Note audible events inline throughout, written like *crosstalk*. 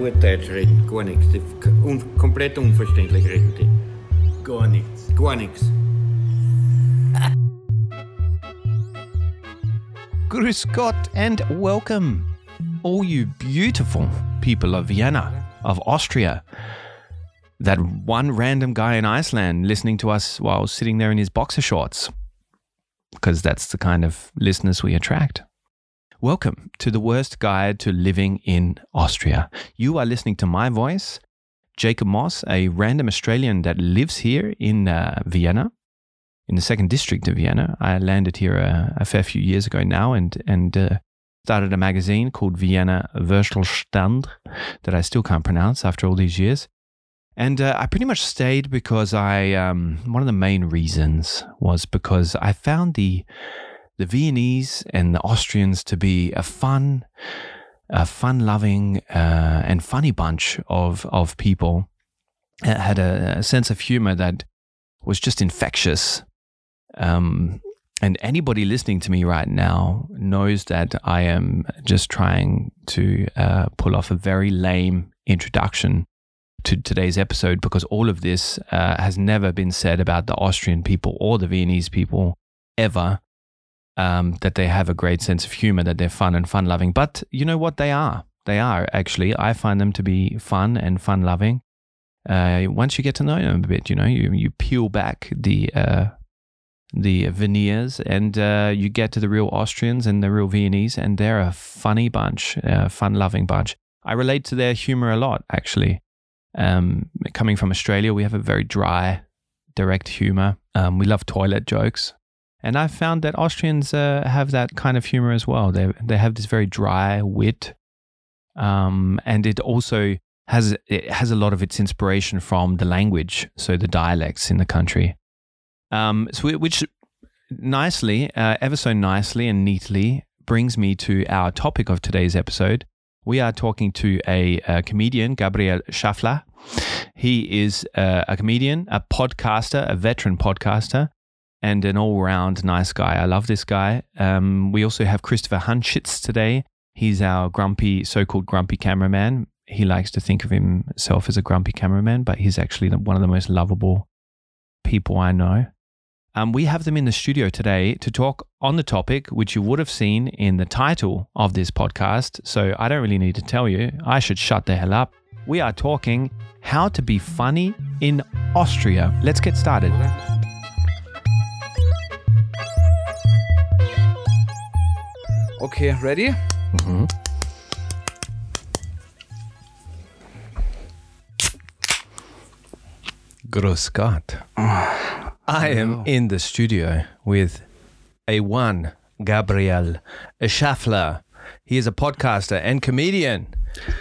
gut Deutsch eh, reden, gar nichts. Die un komplett unverständlich reden die. Gar nichts. Gar nichts. Grüß Gott and welcome, all you beautiful people of Vienna, of Austria. That one random guy in Iceland listening to us while sitting there in his boxer shorts, because that's the kind of listeners we attract. Welcome to the worst guide to living in Austria. You are listening to my voice, Jacob Moss, a random Australian that lives here in uh, Vienna, in the second district of Vienna. I landed here a, a fair few years ago now and, and uh, started a magazine called Vienna Würstelstand that I still can't pronounce after all these years. And uh, I pretty much stayed because I, um, one of the main reasons was because I found the the Viennese and the Austrians to be a fun, a fun-loving uh, and funny bunch of of people. It had a, a sense of humor that was just infectious. Um, and anybody listening to me right now knows that I am just trying to uh, pull off a very lame introduction to today's episode because all of this uh, has never been said about the Austrian people or the Viennese people ever um, that they have a great sense of humor, that they're fun and fun loving. But you know what? They are. They are actually. I find them to be fun and fun loving. Uh, once you get to know them a bit, you know, you, you peel back the uh, the veneers and uh, you get to the real Austrians and the real Viennese, and they're a funny bunch, a fun loving bunch. I relate to their humor a lot, actually. Um, coming from Australia, we have a very dry, direct humor. Um, we love toilet jokes. And I found that Austrians uh, have that kind of humor as well. They they have this very dry wit, um, and it also has it has a lot of its inspiration from the language, so the dialects in the country. Um, so which nicely, uh, ever so nicely and neatly, brings me to our topic of today's episode. We are talking to a, a comedian, Gabriel Schaffler. He is uh, a comedian, a podcaster, a veteran podcaster and an all round nice guy. I love this guy. Um, we also have Christopher Hanschitz today. He's our grumpy, so called grumpy cameraman. He likes to think of himself as a grumpy cameraman, but he's actually one of the most lovable people I know. Um, we have them in the studio today to talk on the topic, which you would have seen in the title of this podcast. So I don't really need to tell you. I should shut the hell up. We are talking how to be funny in Austria. Let's get started. Okay, ready? Mhm. Grüß Gott. I am in the studio with a one, Gabriel Schaffler. He is a podcaster and comedian.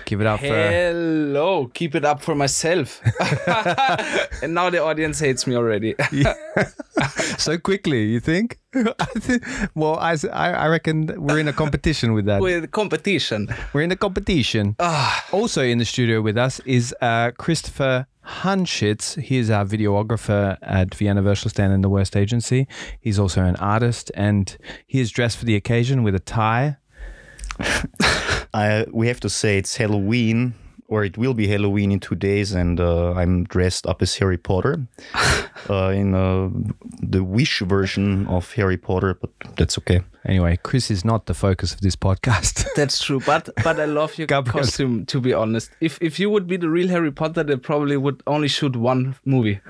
Give it up for. Hello, keep it up for myself. *laughs* and now the audience hates me already. *laughs* *laughs* so quickly, you think? I think well, I, I- reckon we're in a competition with that. With competition. We're in a competition. Also in the studio with us is uh, Christopher Hanschitz. He is our videographer at Vienna Stand and the Worst Agency. He's also an artist and he is dressed for the occasion with a tie. I we have to say it's Halloween, or it will be Halloween in two days, and uh, I'm dressed up as Harry Potter *laughs* uh, in uh, the Wish version of Harry Potter, but that's okay. Anyway, Chris is not the focus of this podcast. *laughs* That's true, but but I love your *laughs* Gabriel. costume. To be honest, if if you would be the real Harry Potter, they probably would only shoot one movie,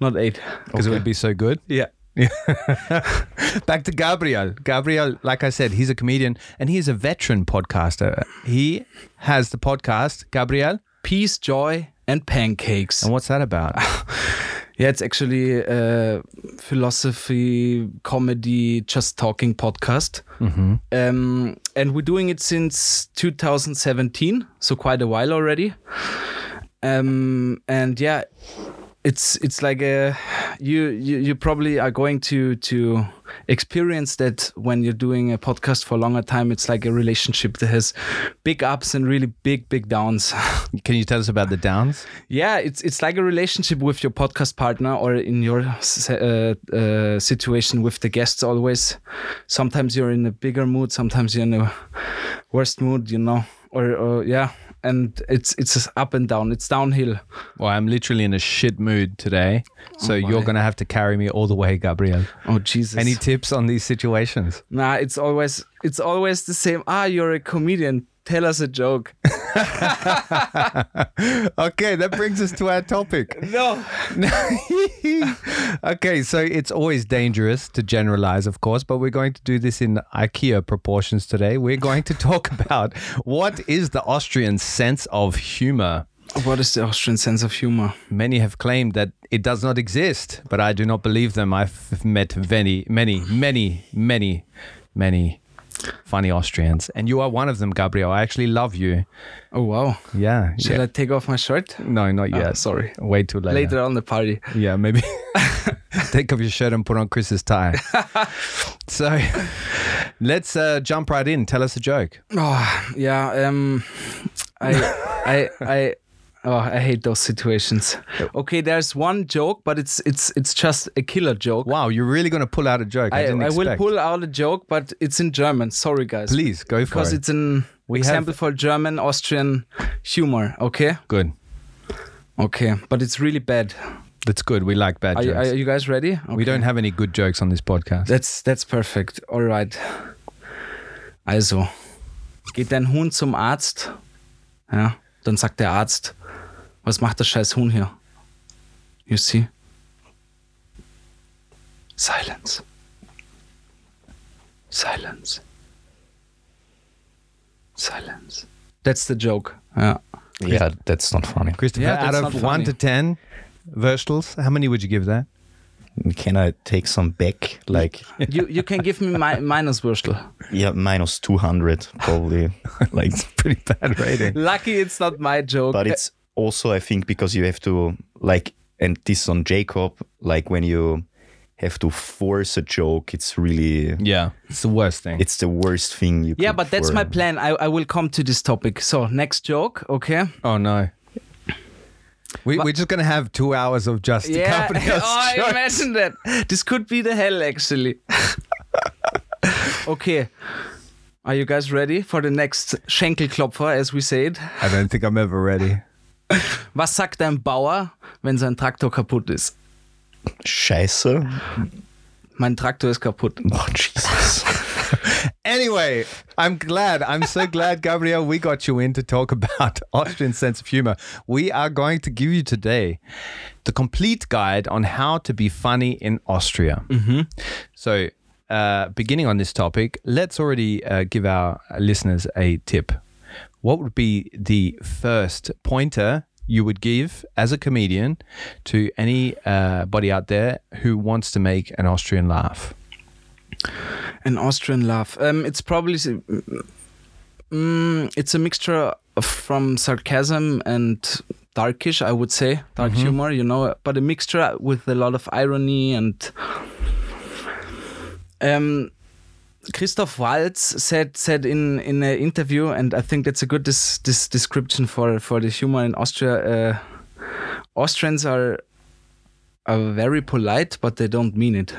not eight. Because it would be so good. Yeah. *laughs* Back to Gabriel. Gabriel, like I said, he's a comedian and he is a veteran podcaster. He has the podcast, Gabriel. Peace, joy, and pancakes. And what's that about? *laughs* Yeah, it's actually a philosophy, comedy, just talking podcast. Mm-hmm. Um, and we're doing it since 2017, so quite a while already. Um, and yeah, it's it's like a you, you you probably are going to to experience that when you're doing a podcast for a longer time. It's like a relationship that has big ups and really big big downs. *laughs* Can you tell us about the downs? Yeah, it's it's like a relationship with your podcast partner, or in your uh, uh, situation with the guests. Always, sometimes you're in a bigger mood, sometimes you're in a worst mood, you know. Or, or yeah, and it's it's up and down. It's downhill. Well, I'm literally in a shit mood today, so you're gonna have to carry me all the way, Gabriel. Oh Jesus! Any tips on these situations? nah, it's always it's always the same. Ah, you're a comedian. Tell us a joke. *laughs* okay, that brings us to our topic. No. *laughs* okay, so it's always dangerous to generalize, of course, but we're going to do this in IKEA proportions today. We're going to talk *laughs* about what is the Austrian sense of humor. What is the Austrian sense of humor? Many have claimed that it does not exist, but I do not believe them. I've met many, many, many, many, many funny Austrians, and you are one of them, Gabriel. I actually love you. Oh wow. Yeah. Shall yeah. I take off my shirt? No, not Ah, yet. sorry. Wait till later. Later on the party. Yeah, maybe *laughs* take off your shirt and put on Chris's tie. *laughs* so let's uh, jump right in. Tell us a joke. Oh yeah. Um, I I I. Oh, I hate those situations. Okay, there's one joke, but it's it's it's just a killer joke. Wow, you're really going to pull out a joke. I, I, didn't I will expect. pull out a joke, but it's in German. Sorry, guys. Please go for it. because it. it's an We example have- for German Austrian humor. Okay, good. okay, but it's really bad. That's good. We like bad Are, you- jokes. are you guys ready? We Okay. don't have any good jokes on this podcast. That's that's perfect. All right. Also geht dein Hund zum Arzt. Ja, dann sagt der Arzt, was macht das scheiß Huhn hier? You see? Silence. Silence. Silence. That's the joke. Ja. Yeah, that's not funny. Christopher, Yeah, out of one funny. to ten Würstels, how many would you give that? Can I take some back? Like, You you can give me my minus Würstel. yeah, minus 200 probably. *laughs* like, Pretty bad rating. Lucky it's not my joke. but it's also, I think, because you have to, like, and this on Jacob, like, when you have to force a joke, it's really, Yeah, it's the worst thing. it's the worst thing you Yeah, but that's for- my plan. I, I will come to this topic. So, next joke, okay? oh no. We, we're just gonna have two hours of just Yeah. *laughs* Gabriel's *laughs* Oh, jokes. imagine that. This could be the hell, actually. *laughs* okay. Are you guys ready for the next Schenkelklopfer, as we say it? I don't think I'm ever ready. Was sagt ein Bauer, wenn sein Traktor kaputt ist? Scheiße. Mein Traktor ist kaputt. Oh, Jesus. *laughs* Anyway, I'm glad. I'm so glad, Gabriel, we got you in to talk about *laughs* Austrian sense of humor. We are going to give you today the complete guide on how to be funny in Austria. So, uh, beginning on this topic, let's already uh, give our listeners a tip. What would be the first pointer you would give as a comedian to anybody out there who wants to make an Austrian laugh? An Austrian laugh. Um, it's probably mm, it's a mixture from sarcasm and darkish, I would say, dark humor. You know, but a mixture with a lot of irony and. Um, Christoph Waltz said said in in an interview, and I think that's a good this this description for for the humor in Austria. Uh, Austrians are are very polite, but they don't mean it.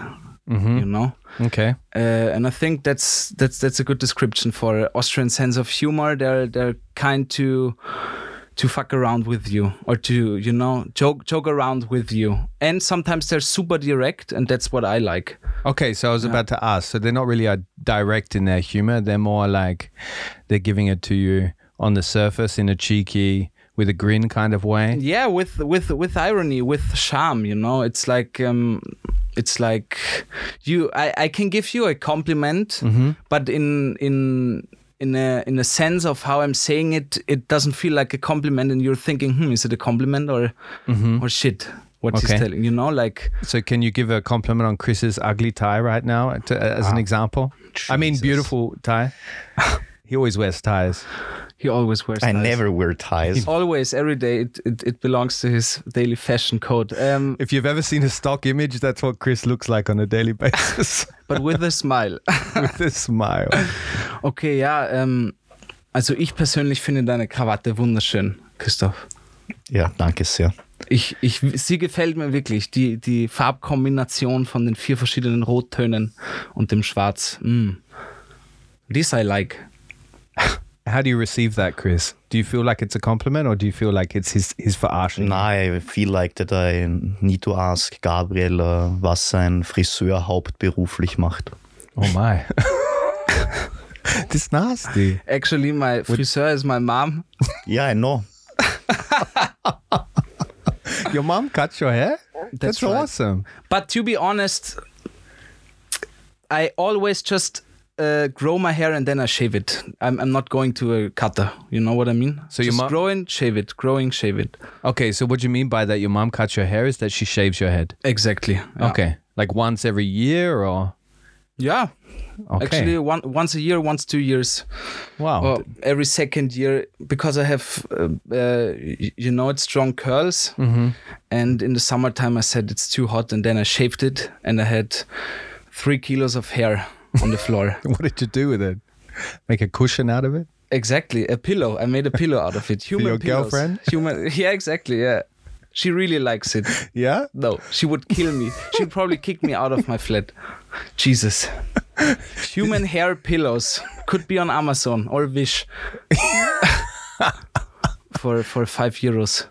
You know. Okay. Uh, and I think that's that's that's a good description for Austrian sense of humor. They're they're kind to to fuck around with you or to you know joke joke around with you. And sometimes they're super direct, and that's what I like. Okay, so I was about to ask. So they're not really uh, direct in their humor. They're more like they're giving it to you on the surface in a cheeky, with a grin kind of way. Yeah, with with with irony, with charm. You know, it's like um, it's like you. I I can give you a compliment, but in in in a in a sense of how I'm saying it, it doesn't feel like a compliment, and you're thinking, hmm, is it a compliment or or shit? What Okay. he's telling, you know, like So can you give a compliment on Chris's ugly tie right now to, as an example? I mean, beautiful tie. *laughs* he always wears ties. he always wears. I ties. never wear ties. *laughs* Always, every day, it, it, it belongs to his daily fashion code. Um, If you've ever seen a stock image, that's what Chris looks like on a daily *laughs* basis but with a smile. *laughs* with a smile. Okay, ja, ähm, also ich persönlich finde deine Krawatte wunderschön, Christoph. Ja, danke sehr. Ich, ich, sie gefällt mir wirklich, die, die Farbkombination von den vier verschiedenen Rottönen und dem Schwarz. Mm. This I like. How do you receive that, Chris? Do you feel like it's a compliment or do you feel like it's his, his verarschen? Nah, I feel like that I need to ask Gabriel, uh, was sein Friseur hauptberuflich macht. Oh my. *laughs* this nasty. Actually, my friseur is my mom. Yeah, I know. *laughs* Your mom cuts your hair? That's That's, right. awesome. But to be honest, I always just uh, grow my hair and then I shave it. I'm, I'm not going to a cutter. You know what I mean? So your just mom- growing, shave it, growing, shave it. Okay, so what do you mean by that your mom cuts your hair is that she shaves your head? Exactly. Yeah. Okay. Like once every year or Yeah. okay. Actually, one, once a year, once two years, wow. or every second year, because I have, uh, uh, y- you know, it's strong curls. mm-hmm. And in the summertime, I said it's too hot, and then I shaved it, and I had three kilos of hair on the floor. *laughs* What did you do with it? Make a cushion out of it? Exactly, a pillow. I made a pillow out of it. *laughs* Human your pillows. girlfriend? *laughs* Human. Yeah, exactly. Yeah, she really likes it. Yeah. No, she would kill me. She'd probably kick me out of my flat. Jesus. Human hair pillows could be on Amazon or Wish for for five euros.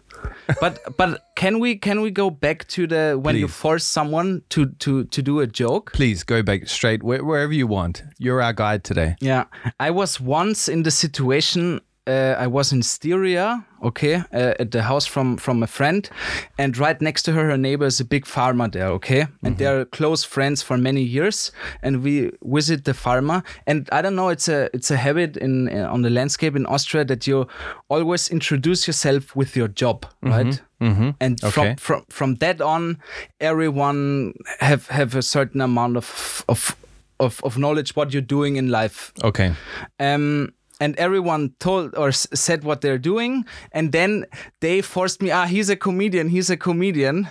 But but can we can we go back to the when you force someone to to to do a joke? Please go back straight wherever you want. You're our guide today. Yeah, I was once in the situation. Uh, I was in Styria, okay, uh, at the house from from a friend, and right next to her, her neighbor is a big farmer there, okay, and they're close friends for many years. And we visit the farmer, and I don't know, it's a it's a habit in on the landscape in Austria that you always introduce yourself with your job, right? Mm-hmm. and Okay. from from from that on everyone have have a certain amount of of of, of knowledge what you're doing in life Okay. um and everyone told or s- said what they're doing and then they forced me ah he's a comedian he's a comedian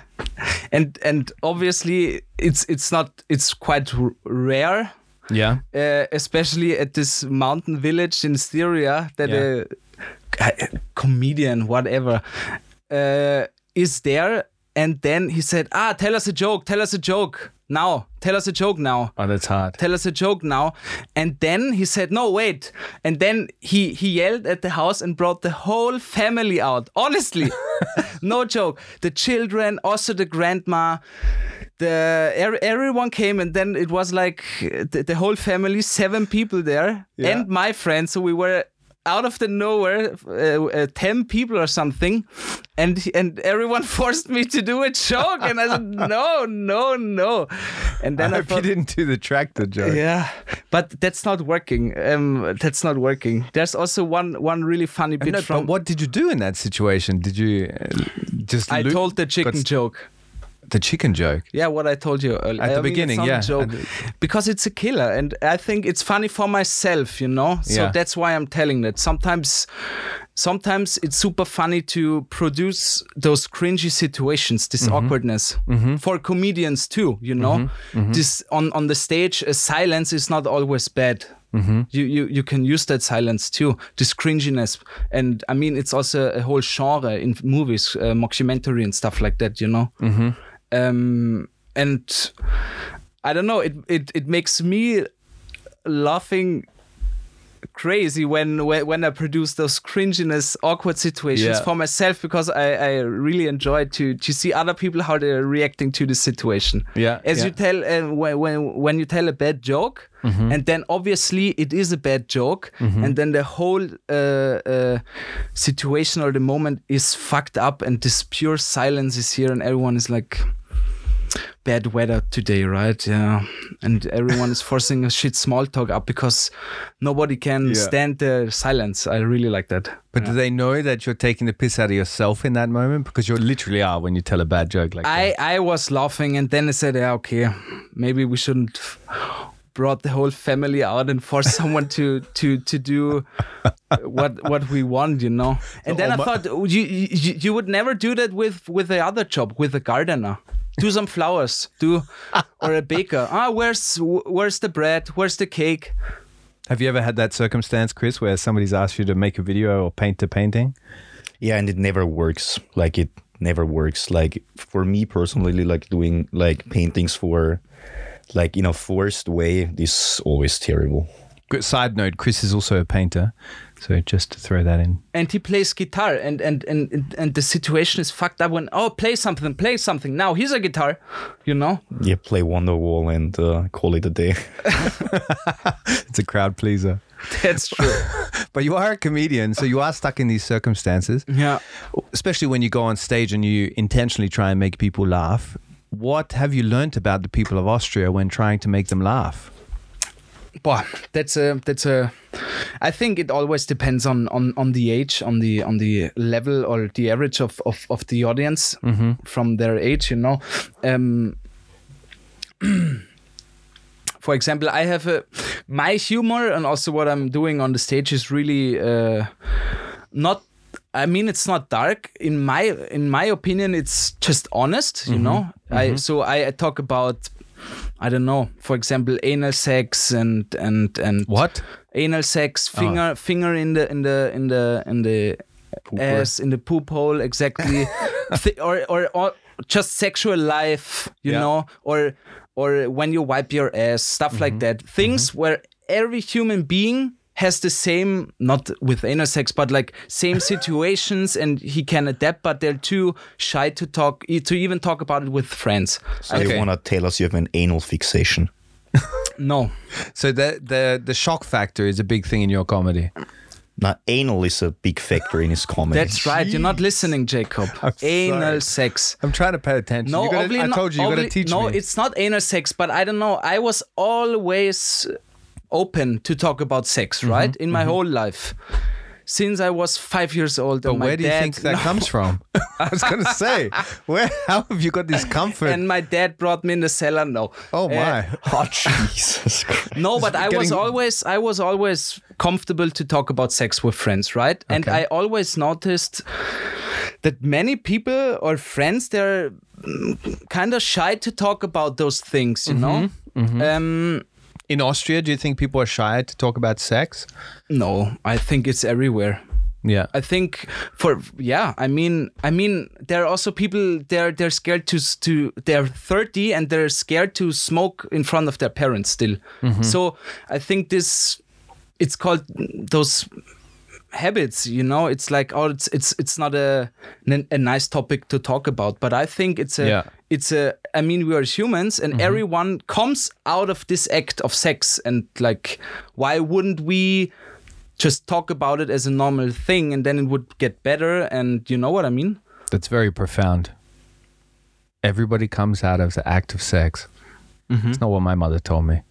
and and obviously it's it's not it's quite rare Yeah. uh, especially at this mountain village in Styria, that Yeah. a, a comedian, whatever, uh, is there. And then he said, "Ah, tell us a joke. Tell us a joke now. Tell us a joke now. Oh, that's hard. Tell us a joke now." And then he said, "No, wait." And then he he yelled at the house and brought the whole family out. Honestly, *laughs* no joke. The children, also the grandma the er, everyone came and then it was like the, the whole family seven people there Yeah. and my friends so we were out of the nowhere uh, uh, 10 people or something and and everyone *laughs* forced me to do a joke and i said *laughs* no no no and then i, I hope you didn't do the tractor joke. yeah but that's not working um that's not working there's also one one really funny bit No, from but what did you do in that situation? Did you uh, just i told the chicken got- joke the chicken joke? Yeah, what I told you earlier. At the I mean, it's beginning, yeah. joke. Because it's a killer, and I think it's funny for myself, you know. So Yeah. that's why I'm telling that. Sometimes, sometimes it's super funny to produce those cringy situations, this Mm-hmm. awkwardness for comedians too. You know, Mm-hmm. this on on the stage, a silence is not always bad. Mm-hmm. You, you you can use that silence too, this cringiness, and I mean it's also a whole genre in movies, uh, mockumentary and stuff like that. You know, Mm-hmm. Um, and I don't know. It it it makes me laughing crazy when when, when I produce those cringiness, awkward situations Yeah. for myself because I, I really enjoy to to see other people how they're reacting to the situation. Yeah, as yeah. you tell uh, when, when when you tell a bad joke. Mm-hmm. And then obviously it is a bad joke, and then the whole uh, uh, situation or the moment is fucked up, and this pure silence is here, and everyone is like, bad weather today, right? Yeah. And everyone is forcing a shit small talk up because nobody can Yeah. stand the silence. I really like that. But do they know that you're taking the piss out of yourself in that moment? Because you literally are when you tell a bad joke like I, that. I was laughing and then I said, yeah, okay, maybe we shouldn't brought the whole family out and force *laughs* someone to to to do what what we want, you know. *laughs* And then I thought you, you you would never do that with with the other job with the gardener. Do some flowers, do or a baker. *laughs* Ah, where's where's the bread? Where's the cake? Have you ever had that circumstance, Chris, where somebody's asked you to make a video or paint a painting? Yeah, and it never works. Like it never works. Like for me personally, like doing like paintings for like in a forced way is always terrible. Good side note: Chris is also a painter, so just to throw that in. and he plays guitar and and and and, and the situation is fucked up when oh play something play something now here's a guitar you know Yeah, play Wonderwall and uh, call it a day. *laughs* *laughs* It's a crowd pleaser. that's true *laughs* But you are a comedian, so you are stuck in these circumstances. yeah especially when you go on stage and you intentionally try and make people laugh. What have you learnt about the people of Austria when trying to make them laugh? Boah, that's a that's a I think it always depends on on on the age on the on the level or the average of of, of the audience from their age you know um *clears throat* for example i have a my humor and also what i'm doing on the stage is really uh not I mean, it's not dark. In my in my opinion, it's just honest. You know, I so I, I talk about I don't know, for example, anal sex and and and What? anal sex, ah. finger finger in the in the in the in the ass in the poop hole exactly, *laughs* Th- or, or or just sexual life, you Yeah. know, or or when you wipe your ass, stuff like mm-hmm. that. Things mm-hmm. where every human being has the same not with anal sex but like same *laughs* situations and he can adapt but they're too shy to talk to even talk about it with friends So Okay. you want to tell us you have an anal fixation? *laughs* no So the the the shock factor is a big thing in your comedy. Now, anal is a big factor in his comedy. That's right. You're not listening, Jacob. *laughs* Anal sorry. sex. I'm trying to pay attention. No, You gotta- I told you, you got to teach no, me. it's not anal sex, but I don't know. I was always open to talk about sex, Mm-hmm, right? In my whole life. Since I was five years old. but where do you think that *laughs* comes from? I was going to say, where? How have you got this comfort? And my dad brought me in the cellar. No. oh Uh, my! Oh, Jesus *laughs* Christ. No, but I was always I was always comfortable to talk about sex with friends, right? And I always noticed that many people or friends they're kind of shy to talk about those things, you know. Mm-hmm, Um, in Austria, do you think people are shy to talk about sex? no, I think it's everywhere. Yeah. I think for yeah, I mean, I mean, there are also people they're they're scared to to they're 30 and they're scared to smoke in front of their parents still. Mm-hmm. So I think this it's called those habits you know it's like oh it's it's it's not a a nice topic to talk about but i think it's a Yeah. it's a i mean we are humans and everyone comes out of this act of sex and like why wouldn't we just talk about it as a normal thing and then it would get better and you know what i mean That's very profound. Everybody comes out of the act of sex. Mm-hmm. It's not what my mother told me.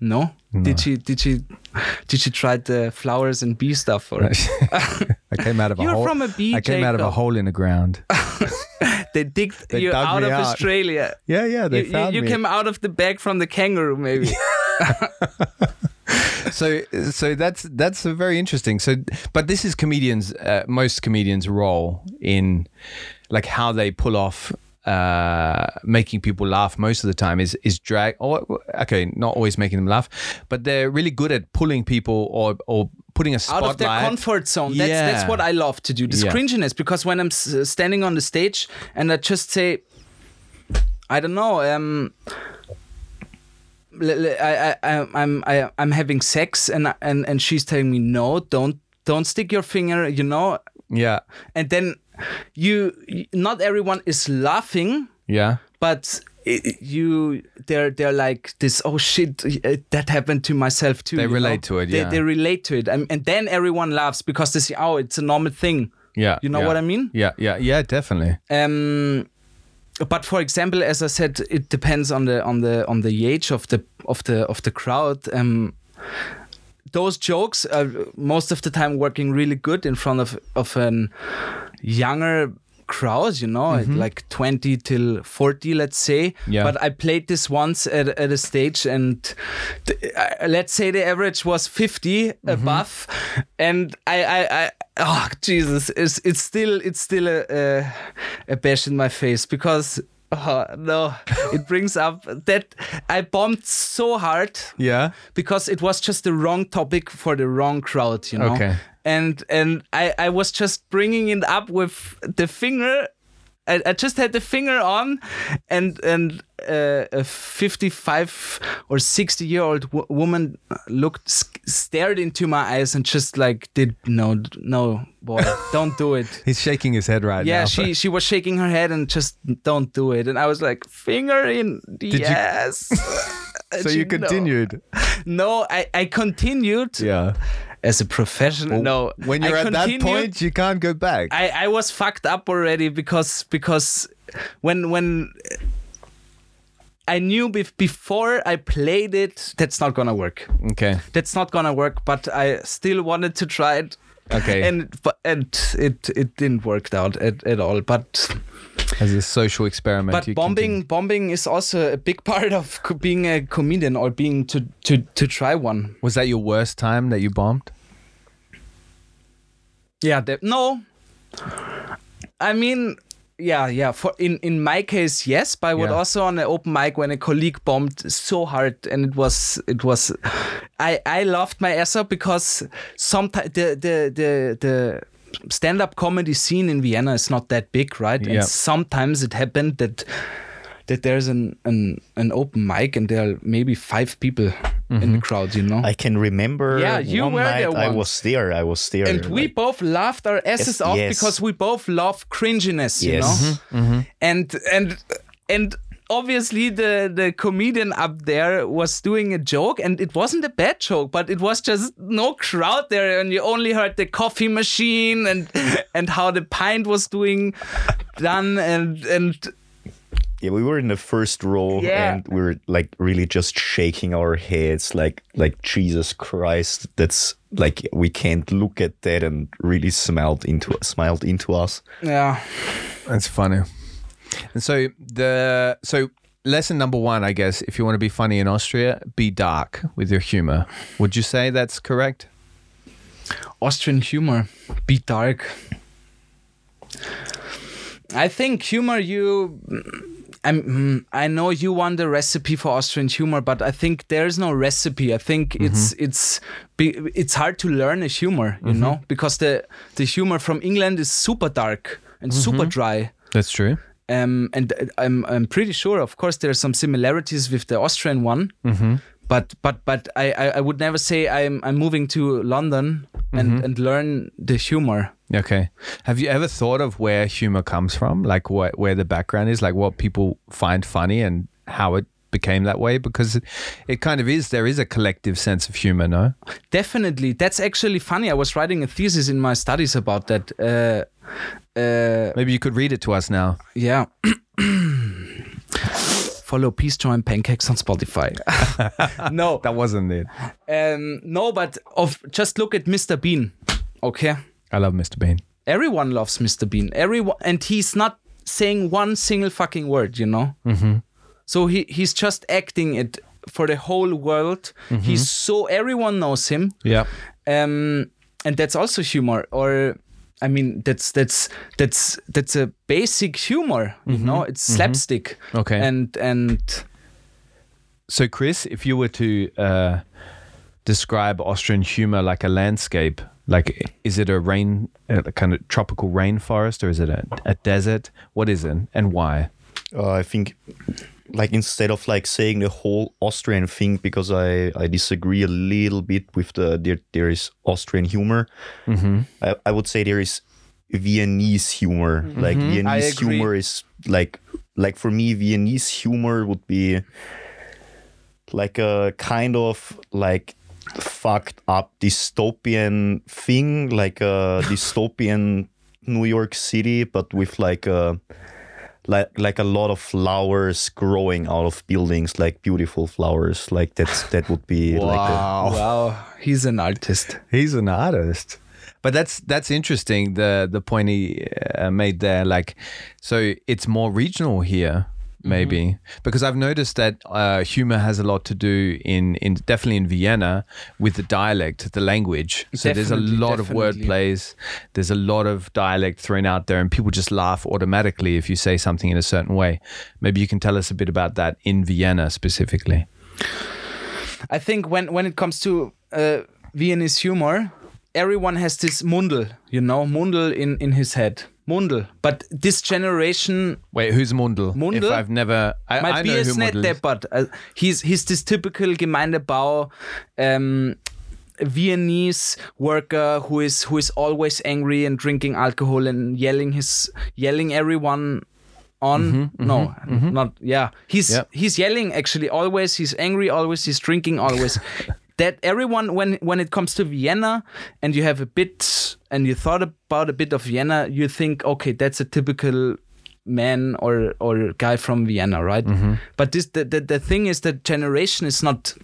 no? Did she did she did she try the flowers and bee stuff or *laughs* I came out of a *laughs* You're hole. from a bee, I came out of a hole in the ground. *laughs* they digged They you dug out of out. australia Yeah, yeah, they you, you, found you me. came out of the bag from the kangaroo maybe so, so that's that's a very interesting. So, but this is comedians, uh, most comedians' role in like how they pull off uh making people laugh most of the time is is drag or okay not always making them laugh but they're really good at pulling people or or putting a spotlight out of their comfort zone. That's that's what I love to do. The Yeah. cringiness because when I'm s- standing on the stage and I just say, I don't know, um. I'm I, I'm having sex and and and she's telling me no don't don't stick your finger you know yeah and then you not everyone is laughing yeah but you they're they're like this oh shit uh, that happened to myself too They you know? relate to it, they, they relate to it and, and then everyone laughs because they see oh it's a normal thing yeah You know yeah. what I mean? yeah yeah yeah definitely um but for example as i said it depends on the on the on the age of the of the of the crowd um those jokes are most of the time working really good in front of of an younger crowd you know like 20 till 40 let's say Yeah. but i played this once at, at a stage and uh, let's say the average was 50 above and i i i oh jesus it's, it's still it's still a, a a bash in my face because oh no *laughs* it brings up that i bombed so hard yeah because it was just the wrong topic for the wrong crowd, you know. Okay. And and I I was just bringing it up with the finger I, I just had the finger on, and and uh, a fifty-five or sixty-year-old w- woman looked, stared into my eyes, and just like did no, no, boy, *laughs* don't do it. He's shaking his head right Yeah, now. she she was shaking her head and just don't do it, and I was like, finger in, you- yes. *laughs* And so she, you "No." continued. No, I I continued Yeah. As a professional. no, When you're at that point, you can't go back. I, I was fucked up already because because when when I knew bef- before I played it that's not gonna work. okay. That's not gonna work. But I still wanted to try it. Okay. And but and it it didn't work out at, at all. But As a social experiment. but you bombing continue. bombing is also a big *laughs* part of being a comedian or being to to to try one. Was that your worst time that you bombed? Yeah, the, no. I mean, yeah, yeah. For in in my case, yes, but I would Yeah. also on an open mic when a colleague bombed so hard, and it was it was. I I loved my ass up because sometimes the the the the stand up comedy scene in Vienna is not that big, right? Yeah. And sometimes it happened that that there's an an an open mic and there are maybe five people in Mm-hmm. the crowd, you know. I can remember Yeah, you one were night there I was there. I was there. and we like- both laughed our asses Yes, off yes. because we both love cringiness, you Yes. know. Mm-hmm. And and and obviously the the comedian up there was doing a joke, and it wasn't a bad joke, but it was just no crowd there, and you only heard the coffee machine and *laughs* and how the pint was doing done, and and yeah, we were in the first row Yeah. and we were like really just shaking our heads like like Jesus Christ, that's like we can't look at that and really smiled into smiled into us. yeah. That's funny. And so the so lesson number one, I guess, if you want to be funny in Austria, be dark with your humor. Would you say that's correct? Austrian humor, be dark. I think humor you I'm, mm, I know you want the recipe for Austrian humor, but I think there's no recipe. I think it's it's be- it's hard to learn a humor, you know, because the the humor from England is super dark and super dry. That's true. Um, and uh, I'm I'm pretty sure, of course, there are some similarities with the Austrian one. But but but I, I I would never say I'm I'm moving to London and and learn the humor. Okay. Have you ever thought of where humor comes from? Like what where the background is, like what people find funny and how it became that way? Because it, it kind of is. There is a collective sense of humor, no? Definitely, that's actually funny. I was writing a thesis in my studies about that. Uh, uh, Maybe you could read it to us now. yeah. *clears throat* *clears throat* Follow Peace Joy And Pancakes on Spotify. *laughs* no, That wasn't it. um, no, but of just look at Mr. Bean. Okay, I love Mr. Bean. everyone loves Mr. Bean. Everyone, and he's not saying one single fucking word. You know. Mm-hmm. So he he's just acting it for the whole world. He's so everyone knows him. Yeah. um, and that's also humor or i mean that's that's that's that's a basic humor you know it's slapstick Okay. and and So, Chris, if you were to uh, describe Austrian humor like a landscape, like is it a rain, a kind of tropical rainforest, or is it a, a desert? What is it, and why? Uh, I think like instead of like saying the whole Austrian thing because I, I disagree a little bit with the there, there is Austrian humor. Mm-hmm. I, I would say there is Viennese humor. Mm-hmm. Like mm-hmm. Viennese humor is like like for me Viennese humor would be like a kind of like fucked up dystopian thing, like a *laughs* dystopian New York City, but with like a like like a lot of flowers growing out of buildings, like beautiful flowers. Like that's *laughs* that would be like a, wow he's an artist He's an artist. But that's that's interesting. The the point he uh, made there, like, so it's more regional here, maybe because I've noticed that uh, humor has a lot to do in in definitely in Vienna with the dialect, the language. So there's a Definitely, lot of definitely. wordplays. There's a lot of dialect thrown out there, and people just laugh automatically if you say something in a certain way. Maybe you can tell us a bit about that in Vienna specifically. i think when when it comes to uh, viennese humor everyone has this Mundl you know Mundl in in his head Mundl. But this generation Wait, who's Mundl? Mundl? If I've never, I, My I know Bier who ist nicht Mundel is. deppert. Uh, he's, he's this typical Gemeindebau um, Viennese worker who is who is always angry and drinking alcohol and yelling his yelling everyone on. no, not yeah. He's Yep. he's yelling actually always. He's angry always. He's drinking always. *laughs* that everyone when when it comes to Vienna and you have a bit and you thought about a bit of Vienna, you think okay, that's a typical man or or guy from Vienna, right? But this the, the the thing is that generation is not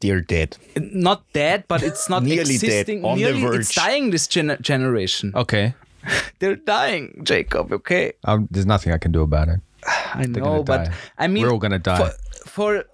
They're dead. not dead, but it's not Nearly dead, existing. on the nearly, it's dying. This gener- generation, Okay. *laughs* they're dying, Jacob. Okay, Um, there's nothing I can do about it. I They're know, but die. I mean, We're all gonna die. For, for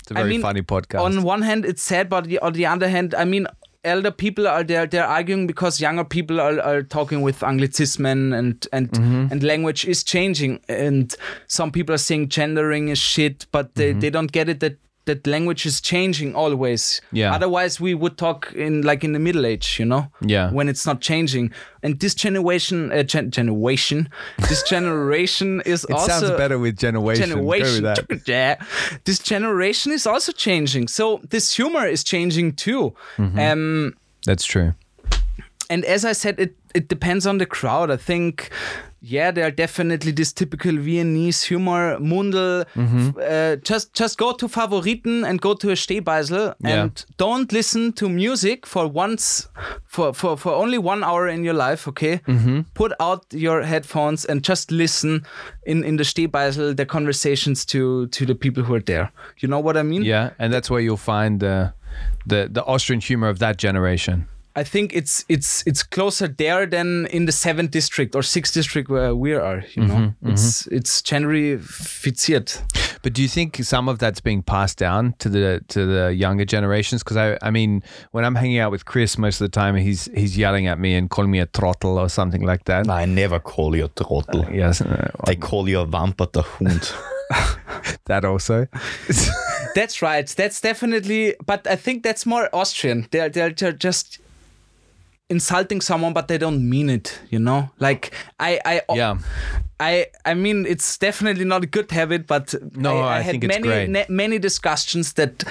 It's a I very mean, funny podcast. on one hand, it's sad, but the, on the other hand, I mean, elder people are there. They're arguing because younger people are, are talking with Anglicismen and and Mm-hmm. and language is changing. And some people are saying gendering is shit, but they, Mm-hmm. they don't get it that. That language is changing always. Yeah. Otherwise, we would talk in like in the Middle Age, you know. Yeah. When it's not changing, and this generation, uh, gen- generation, this generation *laughs* is it also sounds better with generation. Go with generation. *laughs* Yeah. This generation is also changing. So this humor is changing too. Mm-hmm. Um, That's true. and as I said, it, it depends on the crowd. I think, yeah, there are definitely this typical Viennese humor, Mundl. Mm-hmm. Uh, just just go to Favoriten and go to a Stehbeisl Yeah. and don't listen to music for once, for, for, for only one hour in your life, okay? Mm-hmm. Put out your headphones and just listen in, in the Stehbeisl, the conversations to, to the people who are there. You know what I mean? Yeah, and that's where you'll find the the the Austrian humor of that generation. I think it's it's it's closer there than in the seventh district or sixth district where we are. You know, Mm-hmm, it's it's gentrifiziert. But do you think some of that's being passed down to the to the younger generations? Because I, I mean, when I'm hanging out with Chris, most of the time he's he's yelling at me and calling me a trottel or something like that. I never call you a trottel. Yes, uh, I call you a wamperter Hund. *laughs* that also. That's right. That's definitely. But I think that's more Austrian. They're they're, they're just insulting someone, but they don't mean it. You know, like I I yeah, I I mean it's definitely not a good habit, but No, I, I had think it's many many discussions that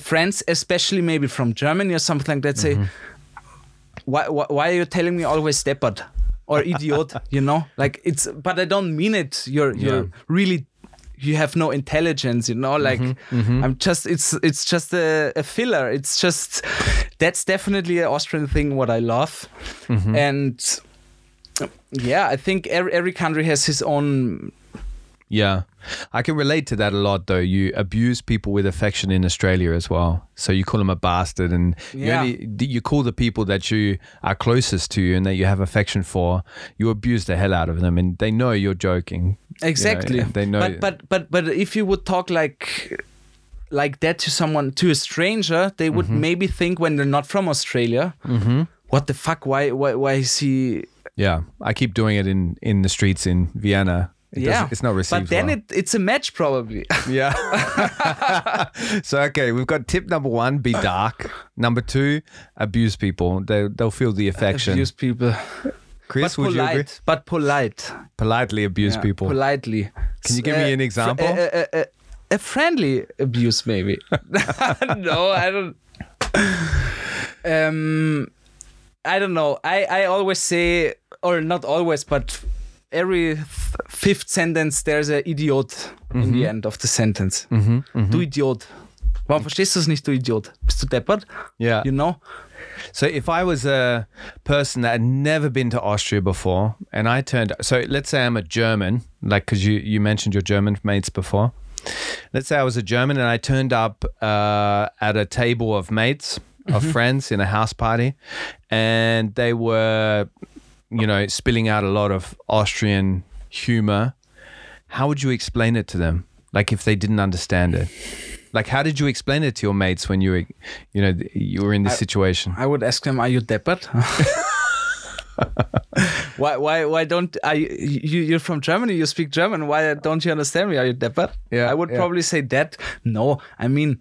friends, especially maybe from Germany or something like that, say, Mm-hmm. why, why why are you telling me always deppert or idiot? *laughs* you know, like it's but I don't mean it. You're you're really you have no intelligence you know like Mm-hmm, i'm just it's it's just a, a filler it's just that's definitely an austrian thing what i love Mm-hmm. and yeah i think every, every country has his own yeah. I can relate to that a lot, though. You abuse people with affection in Australia as well. So you call them a bastard, and you Yeah. only you call the people that you are closest to you and that you have affection for. You abuse the hell out of them, and they know you're joking. You know, exactly they know. but but but but if you would talk like like that to someone to a stranger they would Mm-hmm. maybe think when they're not from australia what the fuck why why why is he yeah, I keep doing it in in the streets in Vienna. It yeah it's not received. but then well. it, it's a match probably *laughs* Yeah. *laughs* so okay, we've got tip number one: be dark. Number two: abuse people. They they'll feel the affection. abuse people Chris, but would you agree? polite but polite Politely abuse Yeah, people. politely Can you give uh, me an example? a, a- a- a friendly abuse maybe *laughs* no i don't um i don't know i i always say or not always but every th- fifth sentence there's a idiot in Mm-hmm. the end of the sentence mm-hmm, mm-hmm. du idiot Warum verstehst du es nicht, du Idiot? Bist du deppert? Yeah. You know? So if I was a person that had never been to Austria before, and I turned, so let's say I'm a German, like because you you mentioned your German mates before. Let's say I was a German and I turned up uh, at a table of mates of friends in a house party, and they were, you know, spilling out a lot of Austrian humor. How would you explain it to them? Like if they didn't understand it. Like, how did you explain it to your mates when you were, you know, you were in this situation? I would ask them, "Are you deppert?" *laughs* why? Why? Why don't are you, you? You're from Germany. You speak German. Why don't you understand me? Are you deppert? Yeah, I would yeah. probably say that. No, I mean,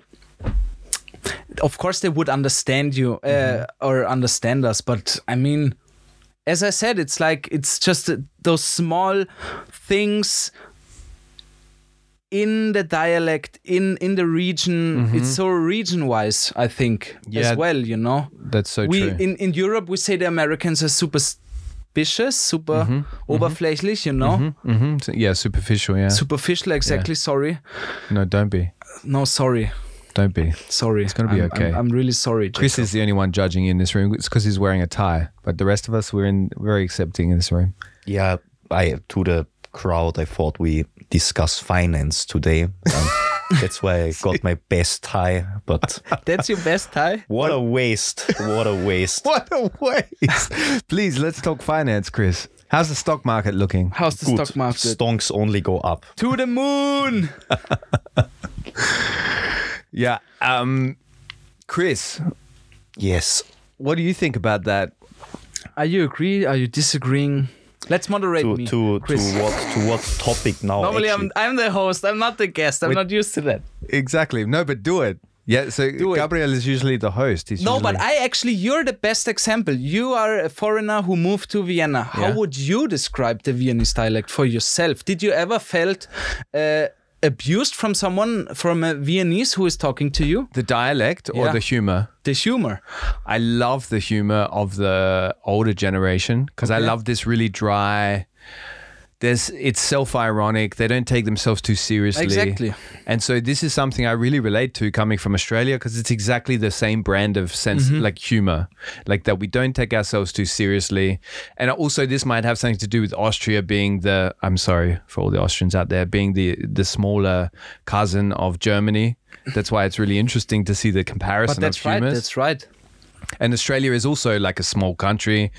of course they would understand you uh, Mm-hmm. or understand us, but I mean, as I said, it's like it's just uh, those small things in the dialect in in the region. It's so region wise, I think, Mm-hmm. Yeah. as well. You know, That's so we true. in in Europe we say the Americans are super superstitious, super oberflächlich. You know, hmm Yeah, superficial. Yeah. superficial. Exactly. Sorry. no, don't be. No, sorry. Don't be. Sorry. It's gonna be I'm- okay. I'm, I'm really sorry. Chris is the only one judging in this room. It's because he's wearing a tie, but the rest of us we're in very accepting in this room. Yeah, I to the crowd. I thought we discuss finance today. Um, *laughs* that's why I got my best tie. But *laughs* That's your best tie. what a waste! What a waste! *laughs* What a waste! Please let's talk finance, Chris. How's the stock market looking? How's the Good. stock market? Stonks only go up. to the moon. Yeah. Um, Chris, Yes. what do you think about that? Are you agree? Are you disagreeing? Let's moderate To me. to Chris. to what to what topic now? Normally, actually? I'm I'm the host. I'm not the guest. I'm Wait. not used to that. Exactly. No, but do it. Yeah. So Do. Gabriel is usually the host. He's No, usually- but I actually, you're the best example. You are a foreigner who moved to Vienna. How Yeah. would you describe the Viennese dialect for yourself? Did you ever felt uh, abused from someone from a Viennese who is talking to you? the dialect or Yeah. the humor. The humor. I love the humor of the older generation because I love this really dry. There's it's self-ironic. They don't take themselves too seriously. Exactly. And so this is something I really relate to coming from Australia because it's exactly the same brand of sense Mm-hmm. like humor. Like that we don't take ourselves too seriously. And also this might have something to do with Austria being the I'm sorry for all the Austrians out there being the the smaller cousin of Germany. That's why it's really interesting to see the comparison But that's of right. That's right. and Australia is also like a small country.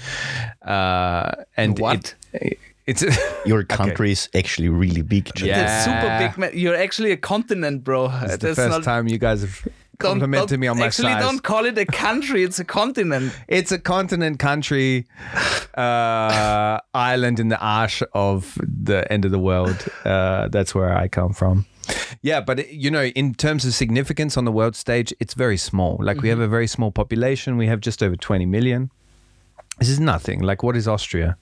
Uh, and What? It, it's *laughs* Your country is actually really big. Yeah. That's super big. Man. You're actually a continent, bro. it's the first not- time you guys have *laughs* don't- complimented don't- me on my Actually, size. don't call it a country. It's a continent. *laughs* It's a continent country, uh, island in the arse of the end of the world. Uh, that's where I come from. Yeah, but you know, in terms of significance on the world stage, it's very small. Like we have Mm-hmm. a very small population. We have just over 20 million. This is nothing. Like what is Austria?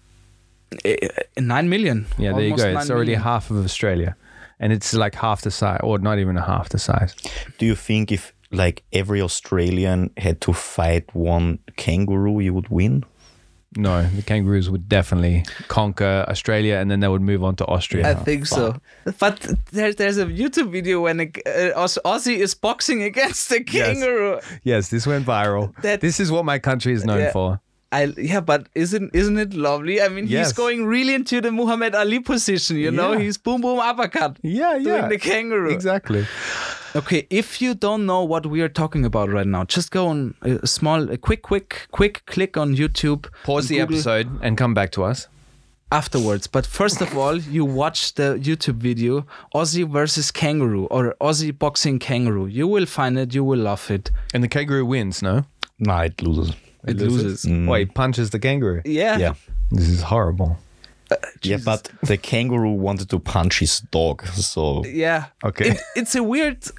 Uh, Nine million. Yeah, there you go. It's already million. half of Australia. And it's like half the size, or not even a half the size. Do you think if like every Australian had to fight one kangaroo, you would win? No, the kangaroos would definitely conquer Australia and then they would move on to Austria. I think so. But there, there's a YouTube video when a, uh, Aus- Aussie is boxing against a kangaroo. yes, this went viral. That- this is what my country is known Yeah. for. I, yeah, but isn't isn't it lovely? I mean, Yes. he's going really into the Muhammad Ali position. You know, Yeah. he's boom boom uppercut. Yeah, yeah. Doing the kangaroo. Exactly. Okay, if you don't know what we are talking about right now, just go on a small, a quick, quick, quick click on YouTube. Pause the Google episode and come back to us. afterwards. But first of all, you watch the YouTube video Aussie versus Kangaroo or Aussie boxing Kangaroo. You will find it. You will love it. And the kangaroo wins, no? Nah, it loses. It loses. Wait, mm. he punches the kangaroo. Yeah. Yeah. This is horrible. Uh, yeah, but the kangaroo wanted to punch his dog, so Yeah. Okay. It, it's a weird c-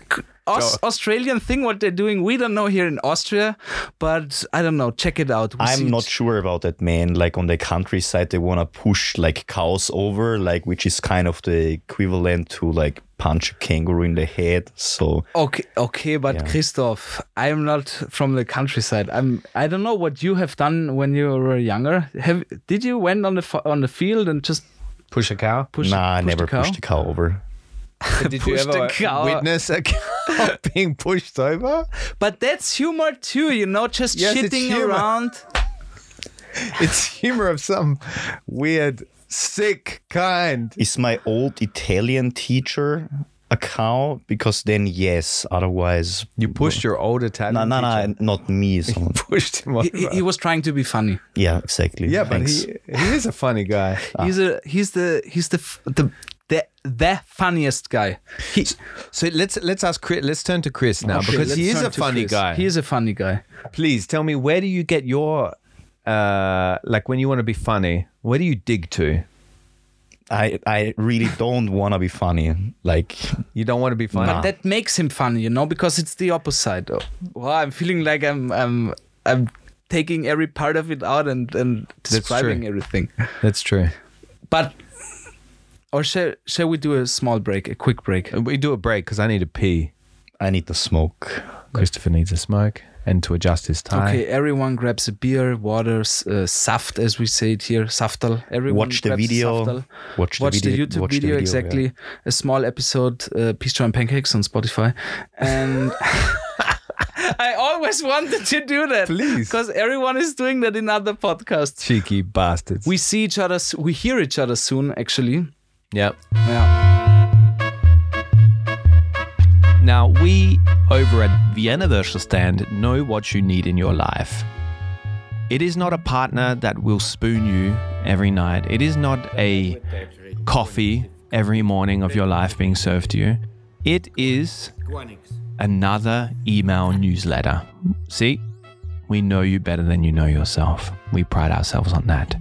Aus- Australian thing what they're doing. We don't know here in Austria, but I don't know. Check it out. We I'm not it. sure about that, man. Like on the countryside, they want to push like cows over, like which is kind of the equivalent to like punch a kangaroo in the head. So Okay, okay, but Yeah. Christoph, I'm not from the countryside. I'm. I don't know what you have done when you were younger. Have did you went on the on the field and just Push a cow. push? nah, I never the cow? pushed a cow over. Did Push the cow. witness a cow *laughs* being pushed over? But that's humor too, you know, just Yes, shitting humor. around. *laughs* It's humor of some weird, sick kind. Is my old Italian teacher a cow? Because then yes, otherwise You pushed your old Italian. No, no, teacher. no. no, not me. *laughs* someone- Pushed him over. He, he was trying to be funny. yeah, exactly. yeah, but Thanks. he, he is a funny guy. He's a he's the he's the the the, the funniest guy. He, So let's let's ask Chris. Let's turn to Chris now Okay, because he is a funny Chris. guy. He is a funny guy. Please tell me where do you get your uh like when you want to be funny? Where do you dig to? I I really don't want to be funny. Like You don't want to be funny. But that makes him funny, you know, because it's the opposite. Oh, wow, I'm feeling like I'm I'm I'm taking every part of it out and and describing everything. That's true. But or shall shall we do a small break, a quick break? We do a break because I need to pee. I need to smoke. Christopher needs a smoke and to adjust his tie. Okay, everyone grabs a beer, water, s- uh, saft, as we say it here, saftal. Everyone Watch the grabs a video. saftal. Watch the Watch the video. YouTube watch the YouTube video, yeah. exactly. A small episode, uh, Peace Joy and Pancakes on Spotify. And *laughs* I always wanted to do that. Please. Because everyone is doing that in other podcasts. Cheeky bastards. We see each other, we hear each other soon, actually. Yep. Yeah. Now, we over at Vienna Würstelstand know what you need in your life. It is not a partner that will spoon you every night. It is not a coffee every morning of your life being served to you. It is another email newsletter. See, we know you better than you know yourself. We pride ourselves on that.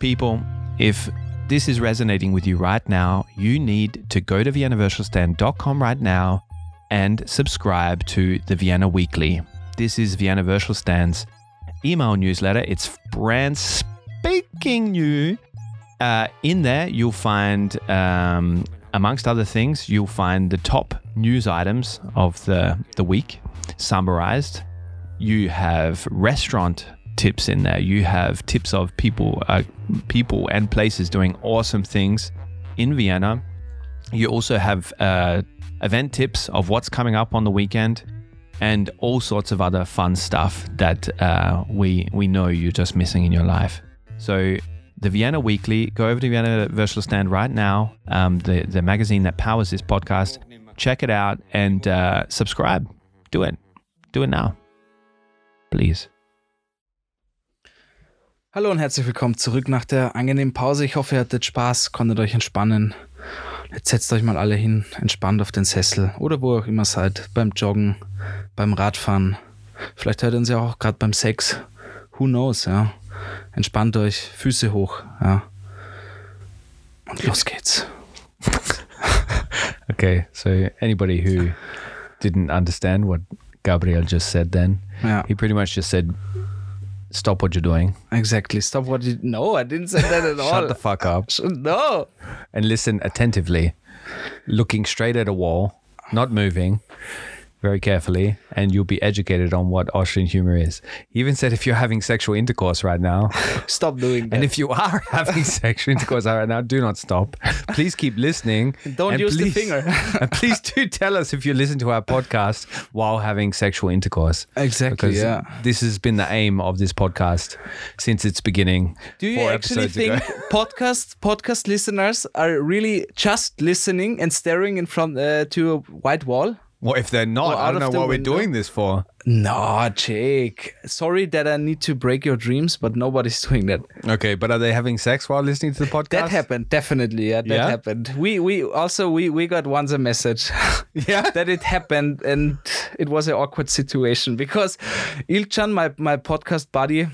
People, if this is resonating with you right now, you need to go to viennawurstelstand.com right now and subscribe to the Vienna Weekly. This is Vienna Würstelstand's email newsletter. It's brand spanking new. Uh, in there, you'll find, um, amongst other things, you'll find the top news items of the, the week summarized. You have restaurant tips in there. You have tips of people, uh, people and places doing awesome things in Vienna. You also have uh, event tips of what's coming up on the weekend, and all sorts of other fun stuff that uh, we we know you're just missing in your life. So the Vienna Weekly, go over to Vienna Würstelstand right now, um, the the magazine that powers this podcast. Check it out and uh, subscribe. Do it. Do it now, please. Hallo und herzlich willkommen zurück nach der angenehmen Pause. Ich hoffe, ihr hattet Spaß, konntet euch entspannen. Jetzt setzt euch mal alle hin, entspannt auf den Sessel oder wo ihr auch immer seid, beim Joggen, beim Radfahren. Vielleicht hört ihr uns ja auch gerade beim Sex. Who knows, ja. Entspannt euch, Füße hoch, ja. Und los geht's. *laughs* Okay, so anybody who didn't understand what Gabriel just said, then Ja, he pretty much just said, "Stop what you're doing, exactly. Stop what you. No, I didn't say that at *laughs* all. shut the fuck up, *laughs* no. and listen attentively, looking straight at a wall, not moving." Very carefully, and you'll be educated on what Austrian humor is. He even said if you're having sexual intercourse right now, *laughs* Stop doing that. and if you are *laughs* having sexual intercourse right now, do not stop. Please keep listening. *laughs* Don't use the finger. and please do tell us if you listen to our podcast while having sexual intercourse. Exactly, Because yeah. this has been the aim of this podcast since its beginning. Do you actually think podcast podcast listeners are really just listening and staring in front uh, to a white wall? Well, if they're not, I don't know what window? we're doing this for. No, Jake. Sorry that I need to break your dreams, but nobody's *laughs* doing that. Okay, but are they having sex while listening to the podcast? That happened definitely. Yeah, that Yeah? happened. We we also we we got once a message. *laughs* Yeah? that it happened and it was an awkward situation because Ilchan, my my podcast buddy,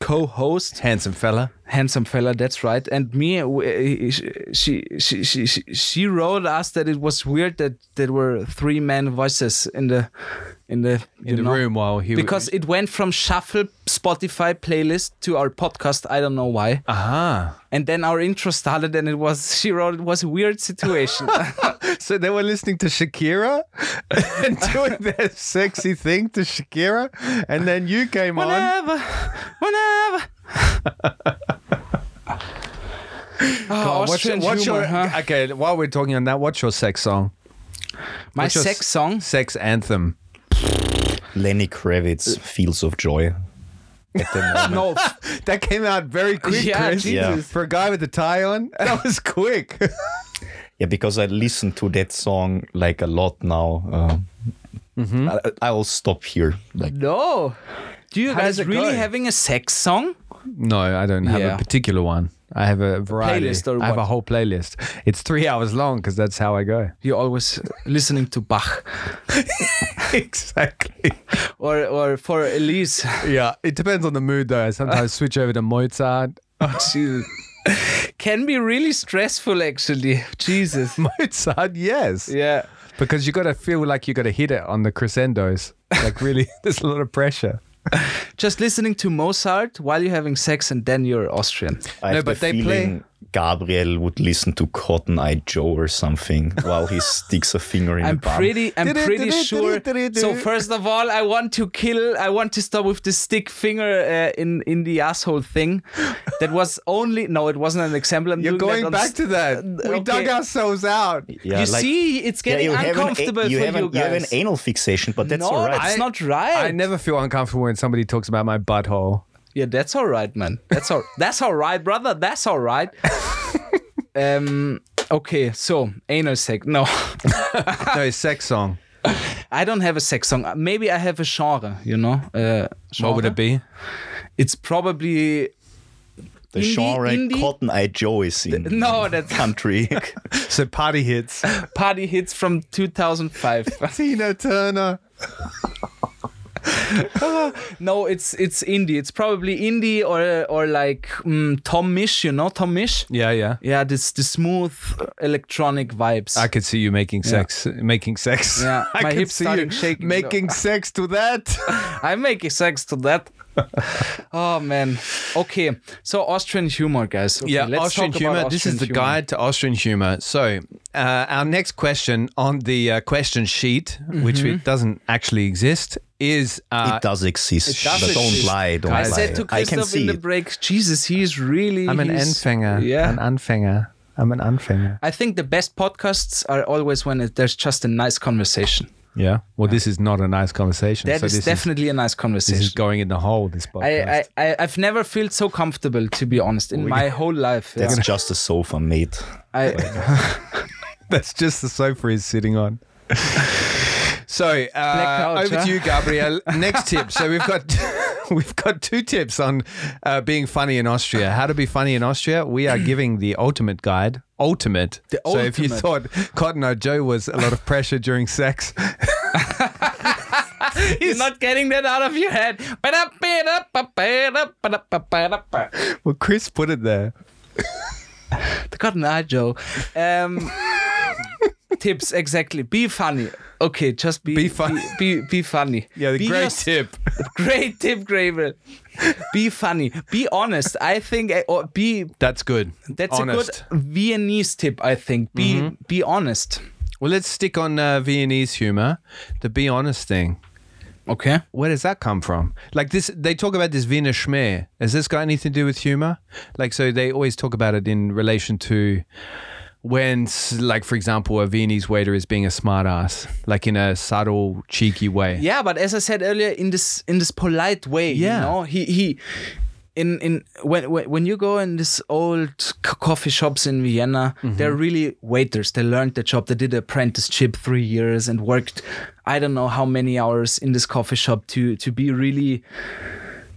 co-host, Handsome fella. handsome fella that's right and me w- she she she she, she wrote us that it was weird that there were three man voices in the in the In the room while he because it went from shuffle spotify playlist to our podcast i don't know why Aha. and then our intro started and it was she wrote it was a weird situation *laughs* So they were listening to Shakira *laughs* and doing *laughs* their sexy thing to Shakira, and then you came on. whenever whenever oh, Oh, what's your, what's humor, your huh? okay? While we're talking on that, what's your sex song? my what's sex song Sex anthem. Lenny Kravitz, Fields of Joy. At the *laughs* moment. no That came out very *laughs* quick, Yeah, Chris. Jesus. For a guy with a tie on, *laughs* that was quick. Yeah, because I listen to that song like a lot now. Uh, Mm-hmm. I, I will stop here. Like, No. Do you How guys really go? having a sex song? no, I don't have Yeah. a particular one. I have a variety. Playlist or I have what? a whole playlist. It's three hours long because that's how I go. You're always listening to Bach *laughs* exactly. or or for Elise. Yeah, it depends on the mood though. I sometimes *laughs* switch over to Mozart. Oh, Jesus. Can be really stressful actually. Jesus. *laughs* Mozart, yes. Yeah. Because you got to feel like you got to hit it on the crescendos. Like really, there's a lot of pressure. *laughs* Just listening to Mozart while you're having sex and then you're Austrian. I No, but the they play- feeling Gabriel would listen to Cotton Eye Joe or something while he *laughs* sticks a finger in I'm a bum. pretty I'm pretty sure. So first of all, I want to kill I want to stop with the stick finger uh, in in the asshole thing. That was only no, it wasn't an example. I'm You're going that on back to that. We okay. dug ourselves out. Yeah, you like- see, it's yeah, getting you have an, uncomfortable you for have you an, you have an anal fixation, but that's no, all right. that's not right. I never feel uncomfortable when somebody talks about my butthole. Yeah, that's all right, man. That's all. *laughs* that's all right, brother. That's all right. *laughs* um. Okay, so anal sex. No, *laughs* no, it's sex song. I don't have a sex song. Maybe I have a genre. You know, uh, What would it be? It's probably the indie- genre indie? Cotton Eye Joe is in no. That's country. So party hits. party hits from 2005. Tina Turner. *laughs* no, it's it's indie. It's probably indie or or like mm, Tom Misch. You know Tom Misch. Yeah, yeah. Yeah, this the smooth electronic vibes. I could see you making sex, making sex. Yeah, *laughs* I my hips see starting you shaking. making sex to that. *laughs* I'm making sex to that. *laughs* oh man. Okay, so Austrian humor, guys. Okay, yeah, let's Austrian talk about humor. this is the humor. guide to Austrian humor. So, uh, our next question on the uh, question sheet, which Mm-hmm. it doesn't actually exist, is uh, it does exist. It does but don't exist. lie. Don't I lie. said to I can Christoph see in the it. break, Jesus, he's really. I'm an Anfänger. Yeah. An Anfänger. I'm an Anfänger. I think the best podcasts are always when it, there's just a nice conversation. Yeah. Well, this is not a nice conversation. That so is this definitely a nice conversation. this is going in the hole. This podcast. I, I, I, I've never felt so comfortable, to be honest, in my whole life. That's Yeah. just a sofa, mate. I, *laughs* That's just the sofa he's sitting on. So uh, couch, over huh? to you, Gabriel. *laughs* Next tip. So we've got *laughs* we've got two tips on uh, being funny in Austria. How to be funny in Austria. We are *clears throat* giving the ultimate guide. Ultimate. The so if you thought Cotton Eye Joe was a lot of pressure during sex, *laughs* You're not getting that out of your head. well, Chris put it there. *laughs* The Cotton Eye Joe. Um, *laughs* tips exactly. Be funny. Okay, just be Be funny. Be, be, be funny. Yeah, the Be great yours- tip. Great tip, Gravel. Be funny. Be honest. I think. uh, Or be. That's good. That's Honest. a good Viennese tip. I think. Be be honest. Well, let's stick on uh, Viennese humor. The be honest thing. Okay. Where does that come from? Like this, they talk about this Wiener Schmäh. Has this got anything to do with humor? Like, so they always talk about it in relation to when, like, for example, a Viennese waiter is being a smartass, like in a subtle, cheeky way. Yeah, but as I said earlier, in this in this polite way, Yeah. you know, he he. In, in when, when when you go in this old coffee shops in Vienna, mhm. they're really waiters. They learned the job. They did an apprenticeship three years and worked, I don't know how many hours in this coffee shop to to be really.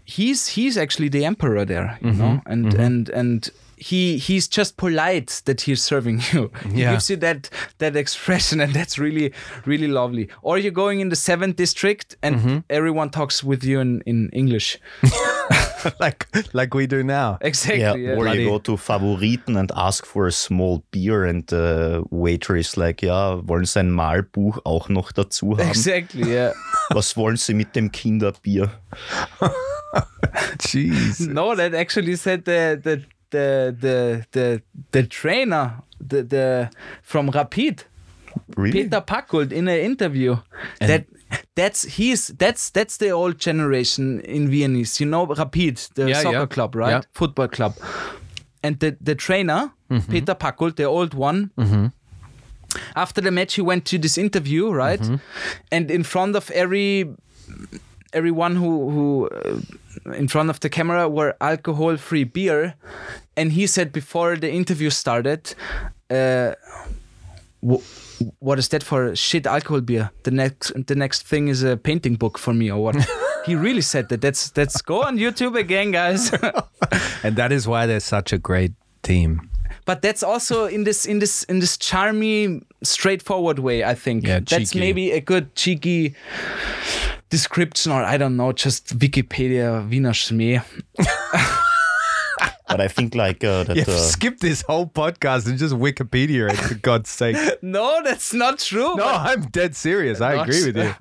He's he's actually the emperor there, you mm-hmm. know, and mm-hmm. and and he he's just polite that he's serving *laughs* you. He Yeah. gives you that that expression, and that's really really lovely. Or you're going in the seventh district, and mm-hmm. everyone talks with you in in English. *laughs* *laughs* like, like we do now. Exactly. Yeah, yeah. or Bloody- you go to Favoriten and ask for a small beer and the waiter is like, ja, wollen Sie ein Malbuch auch noch dazu haben? Exactly. Yeah. *laughs* Was wollen Sie mit dem Kinderbier? *laughs* Jeez. no, that actually said the the the the the, the trainer the the from Rapid. Really? Peter Pacult in an interview that that's he's that's that's the old generation in Viennese. You know Rapid, the Yeah, soccer yeah. club, right? Yeah. Football club. And the the trainer, Mm-hmm. Peter Pacult, the old one. After the match, he went to this interview, right? Mm-hmm. And in front of every everyone who who uh, in front of the camera were alcohol free beer and he said before the interview started uh, wh- what is that for? Shit alcohol beer. The next the next thing is a painting book for me or what? *laughs* He really said that. That's that's go on youtube again guys. *laughs* And that is why they're such a great team. but that's also in this in this in this charmy straightforward way i think. Yeah, that's cheeky. maybe a good cheeky description or i don't know just wikipedia wiener schmäh *laughs* But I think like uh, that. *laughs* Yeah, uh, skip this whole podcast and just Wikipedia it, for God's sake. *laughs* no that's not true No, I'm dead serious. I agree with you.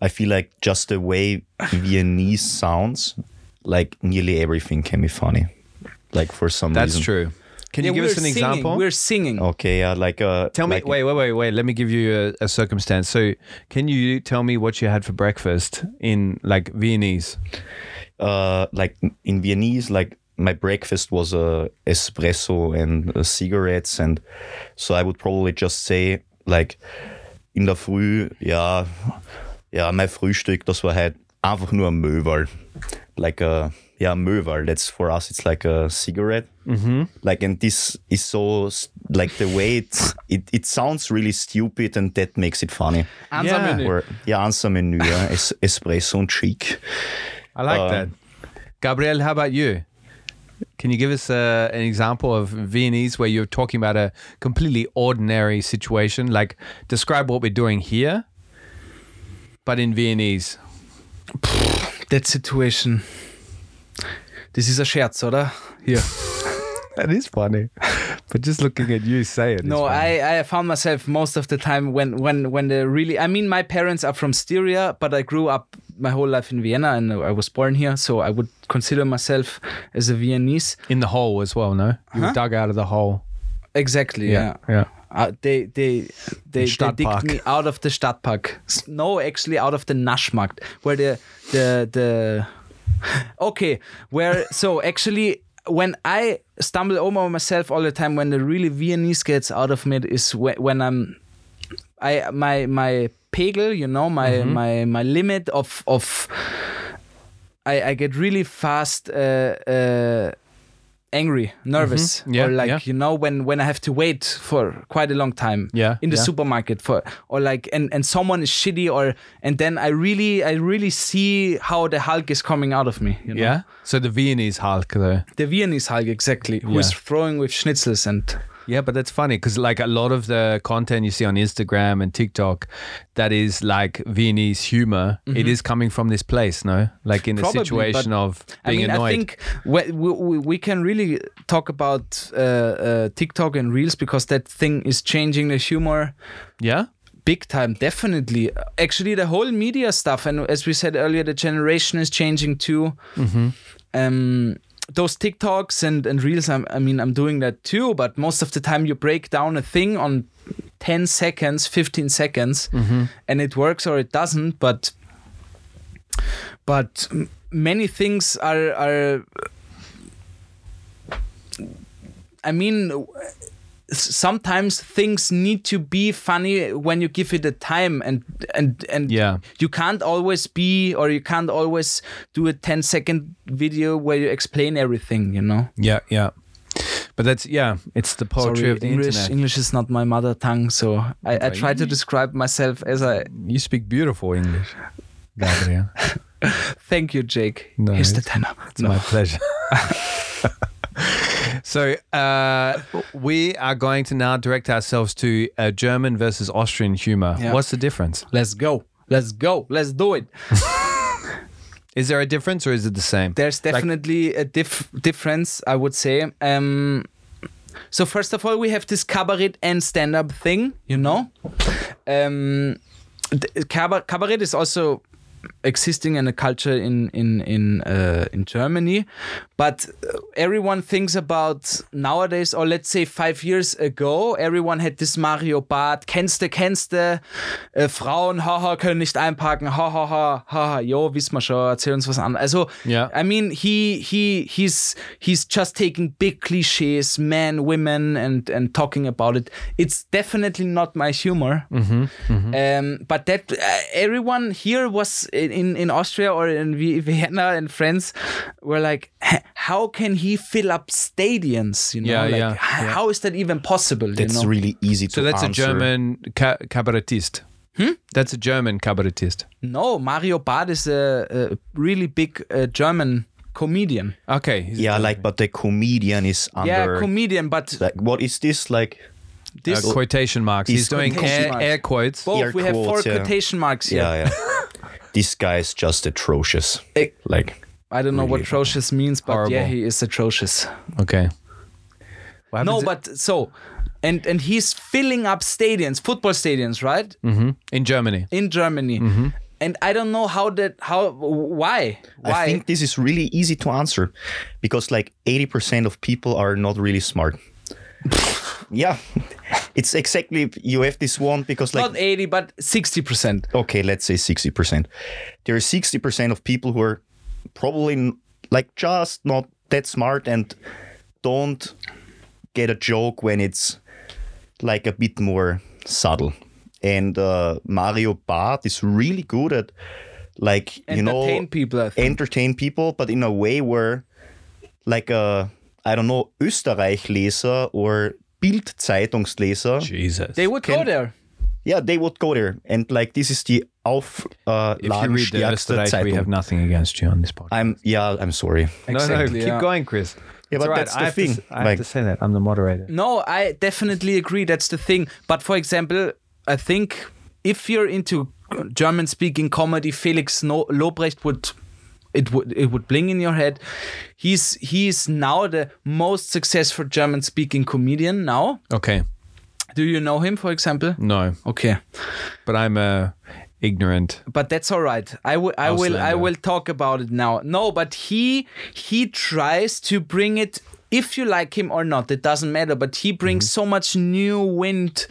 I feel like just the way Viennese sounds, like nearly everything can be funny. Like for some reason. That's reason. true. Can you Yeah, give us we're an singing, example? We're singing. Okay, yeah, like uh Tell me, like- wait, wait, wait, wait. Let me give you a, a circumstance. So, can you tell me what you had for breakfast in like Viennese? uh like in Viennese, like my breakfast was a espresso and uh, cigarettes and so I would probably just say like in der Früh, ja, ja, mein Frühstück, das war halt einfach nur ein Möwerl. Like a yeah, Möwerl. That's for us it's like a cigarette. Mm-hmm. Like and this is so like the way it, it it sounds really stupid and that makes it funny. Answermenü. Or ja, Answer-Menü, ja, es, Espresso und Chic. I like Um, that. Gabriel, how about you? Can you give us uh, an example of Viennese where you're talking about a completely ordinary situation? Like, describe what we're doing here, but in Viennese. That situation. Das ist ein Scherz, oder? Hier. *laughs* That is funny. *laughs* But just looking at you say it. No, I, I found myself most of the time when when when the really I mean my parents are from Styria, but I grew up my whole life in Vienna and I was born here, so I would consider myself as a Viennese. in the hole as well, no? You were dug out of the hole. Exactly, yeah. Yeah. Uh, they they they, they digged me out of the Stadtpark. No, actually out of the Naschmarkt, where the the the *laughs* okay, where so actually when I stumble over myself all the time, when the really Viennese gets out of me is when, when I'm I my my pegel, you know, my Mm-hmm. my my limit of of I I get really fast uh, uh, angry, nervous, Mhm. Yeah, or like yeah. you know when when I have to wait for quite a long time, Yeah, in the supermarket for or like and and someone is shitty or and then I really I really see how the Hulk is coming out of me, you know? Yeah. So the Viennese Hulk, though. the Viennese Hulk exactly, who is throwing with schnitzels and Yeah, but that's funny because like a lot of the content you see on Instagram and TikTok, that is like Viennese humor. it is coming from this place, no? Like in the Probably, situation of being I mean, annoyed. I think we, we, we can really talk about uh, uh, TikTok and Reels because that thing is changing the humor yeah. big time. Definitely, actually, the whole media stuff, and as we said earlier, the generation is changing too. Um, those TikToks and and Reels, I'm, I mean, I'm doing that too. But most of the time, you break down a thing on ten seconds, fifteen seconds, mm-hmm. and it works or it doesn't. But but many things are are i mean sometimes things need to be funny when you give it a time and and and Yeah. you can't always be or you can't always do a 10 second video where you explain everything you know Yeah. Yeah. But that's yeah, it's the poetry Sorry, of the english internet. english is not my mother tongue so i, I try to describe myself as i You speak beautiful English, *laughs* Gabriel. thank you jake No, here's the tenor It's my pleasure. *laughs* *laughs* so uh, we are going to now direct ourselves to uh, German versus Austrian humor. Yeah. What's the difference? let's go let's go let's do it *laughs* Is there a difference or is it the same? There's definitely a dif- difference, I would say. Um, so first of all, we have this cabaret and stand-up thing, you know. Um, cabaret is also existing in a culture in in in uh, in Germany, but uh, everyone thinks about nowadays, or let's say five years ago, everyone had this Mario Barth, kennst du, kennst du, äh, Frauen, haha, können nicht einparken, haha, haha, haha, jo, wissen wir schon, erzähl uns was an. Also, Ja. I mean, he he he's he's just taking big cliches, men, women, and and talking about it. It's definitely not my humor. Um, but that uh, everyone here was in, in Austria or in Vienna and France were like, "H- *laughs* how can he fill up stadiums? You know, Yeah, like, yeah, yeah. how is that even possible? you That's know? really easy to So that's a. German ca- cabaretist. That's a German cabaretist. no, Mario Barth is a, a really big uh, German comedian. Okay. Yeah, German. like but the comedian is under yeah, comedian, but like what is this like? Uh, this quotation marks. He's doing air, marks. air quotes. both Air we have four yeah. quotation marks here. Yeah, yeah. *laughs* this guy is just atrocious. Eh, Like I don't know what atrocious means, but Horrible. yeah, he is atrocious. Okay. What No, but so, and and he's filling up stadiums, football stadiums, right, Mhm. in Germany. in Germany, Mm-hmm. and I don't know how that how why why I think this is really easy to answer because like 80% of people are not really smart. *laughs* yeah. It's exactly you have this one because like not 80 but 60 percent. okay, let's say 60%. There are 60% of people who are probably like just not that smart and don't get a joke when it's like a bit more subtle. And uh, Mario Barth is really good at like you know Entertain people. Entertain people, but in a way where like a I don't know Österreich-Leser or Bild-Zeitungsleser Jesus. they would go Can- there. Yeah, they would go there. And like this is the uh, if you read the Auflagenstärkste we have nothing against you on this podcast. I'm yeah, I'm sorry. no, no, keep yeah. going, Chris. Yeah, It's but all that's I the have thing. To, s- I have like, to say that I'm the moderator. No, I definitely agree. That's the thing. But for example, I think if you're into German-speaking comedy, Felix no- Lobrecht would it would it would bling in your head. He's he's now the most successful German-speaking comedian now. Okay, Do you know him, for example? no, Okay, but I'm uh, ignorant. but that's all right. I will I will I will talk about it now. No, but he he tries to bring it. If you like him or not, it doesn't matter. But he brings Mm-hmm. so much new wind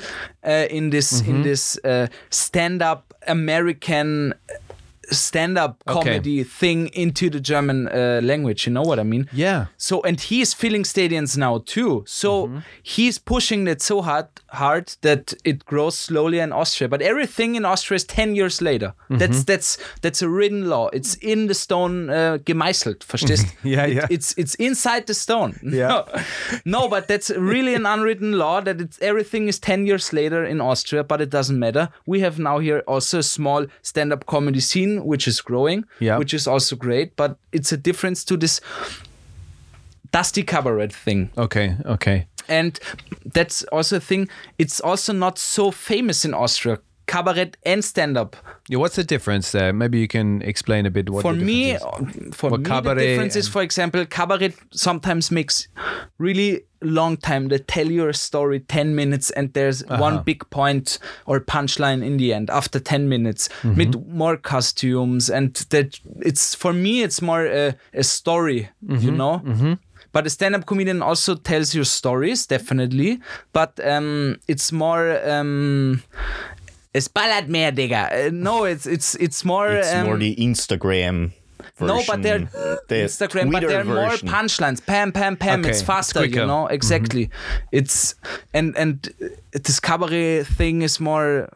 uh, in this in this uh, stand-up American stand-up Okay. comedy thing into the German uh, language. You know what I mean? Yeah. So and he's filling stadiums now too. So Mm-hmm. he's pushing it so hard hard that it grows slowly in Austria. But everything in Austria is ten years later. Mm-hmm. That's that's that's a written law. It's in the stone uh, gemeißelt. Verstehst? *laughs* Yeah, It- yeah. It's it's inside the stone. *laughs* Yeah. No, no, but that's really an unwritten law that it's everything is ten years later in Austria. But it doesn't matter. We have now here also a small stand-up comedy scene which is growing. Yeah. Which is also great. But it's a difference to this dusty cabaret thing Okay, okay. and that's also a thing it's also not so famous in austria cabaret and stand-up Yeah, what's the difference there? Maybe you can explain a bit what for me is. for What me cabaret the difference is for example cabaret sometimes makes really long time they tell you a story 10 minutes and there's Uh-huh. one big point or punchline in the end after 10 minutes Mm-hmm. with more costumes and that it's for me it's more a, a story you Mm-hmm. Know but a stand-up comedian also tells you stories definitely but um, it's more um, es ballert mehr, Digga. Uh, no, it's it's it's more. It's um, more the Instagram version. no, but they're the Instagram, but they're more punchlines. Pam, pam, pam. Okay, It's it's faster, you know. Exactly. It's and and uh, this cabaret thing is more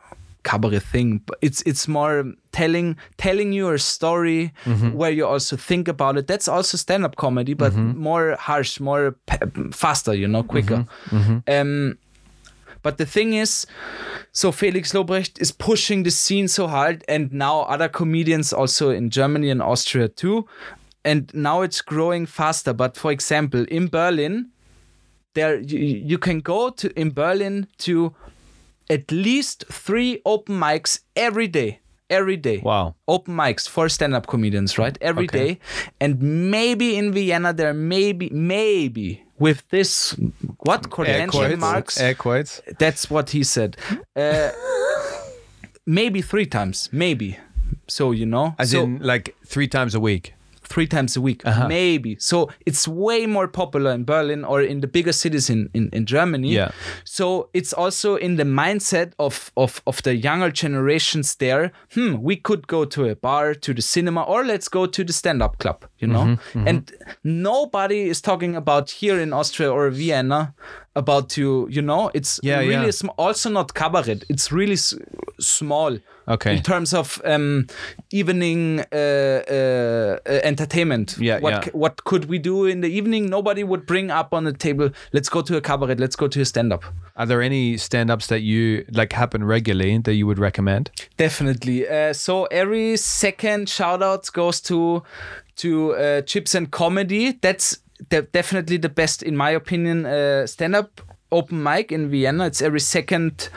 cabaret thing. But it's it's more telling telling you a story mm-hmm. where you also think about it. That's also stand up comedy, but mm-hmm. more harsh, more faster. You know, quicker. Mm-hmm. Um, but the thing is, so Felix Lobrecht is pushing the scene so hard, and now other comedians also in Germany and Austria too. And now it's growing faster. But for example, in Berlin, there you, you can go to in Berlin to at least three open mics every day. Every day. Wow. Open mics for stand-up comedians, right? Every day, Okay. And maybe in Vienna there maybe maybe with this what Air quotes. marks Air quotes. that's what he said. Uh, maybe three times, maybe. So you know, As so in like three times a week. Three times a week, Uh-huh. maybe. So it's way more popular in Berlin or in the bigger cities in in, in Germany. Yeah. So it's also in the mindset of of of the younger generations there. Hmm, we could go to a bar, to the cinema, or let's go to the stand-up club. You know, Mm-hmm, and nobody is talking about here in Austria or Vienna about to you know it's Yeah, really yeah. sm- also not cabaret it's really s- small Okay. in terms of um, evening uh, uh, uh, entertainment Yeah, what yeah. c- what could we do in the evening nobody would bring up on the table let's go to a cabaret let's go to a stand-up Are there any stand-ups that you like happen regularly that you would recommend? definitely uh, so every second shout out goes to to uh, chips and comedy that's de- definitely the best in my opinion uh, stand-up open mic in vienna it's every second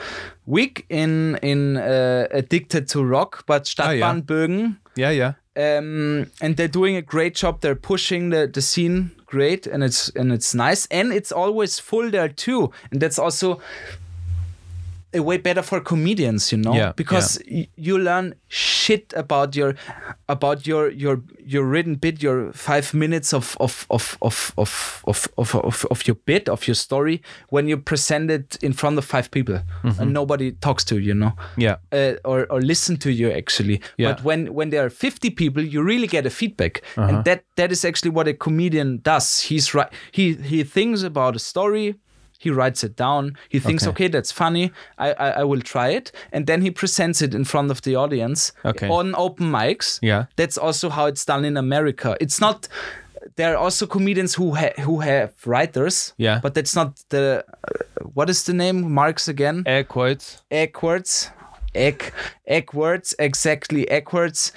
week in in uh, addicted to rock but Stadtbahn Bögen Yeah, yeah. yeah. um, and they're doing a great job. They're pushing the, the scene great, and it's and it's nice, and it's always full there too. And that's also way better for comedians, you know, Yeah, because y- you learn shit about your about your your your written bit, your five minutes of of of of of of of, of, of your bit of your story when you present it in front of five people and nobody talks to you, you know Yeah. uh, or or listen to you actually. Yeah. But when when there are 50 people, you really get a feedback, and that that is actually what a comedian does. He's right. He he thinks about a story. He writes it down. He thinks, Okay. okay, that's funny. I, I I will try it, and then he presents it in front of the audience Okay. on open mics. Yeah. that's also how it's done in America. It's not. There are also comedians who ha- who have writers. Yeah. but that's not the. Uh, what is the name? Marx again Air quotes. eggwards egg eggwards exactly eggwards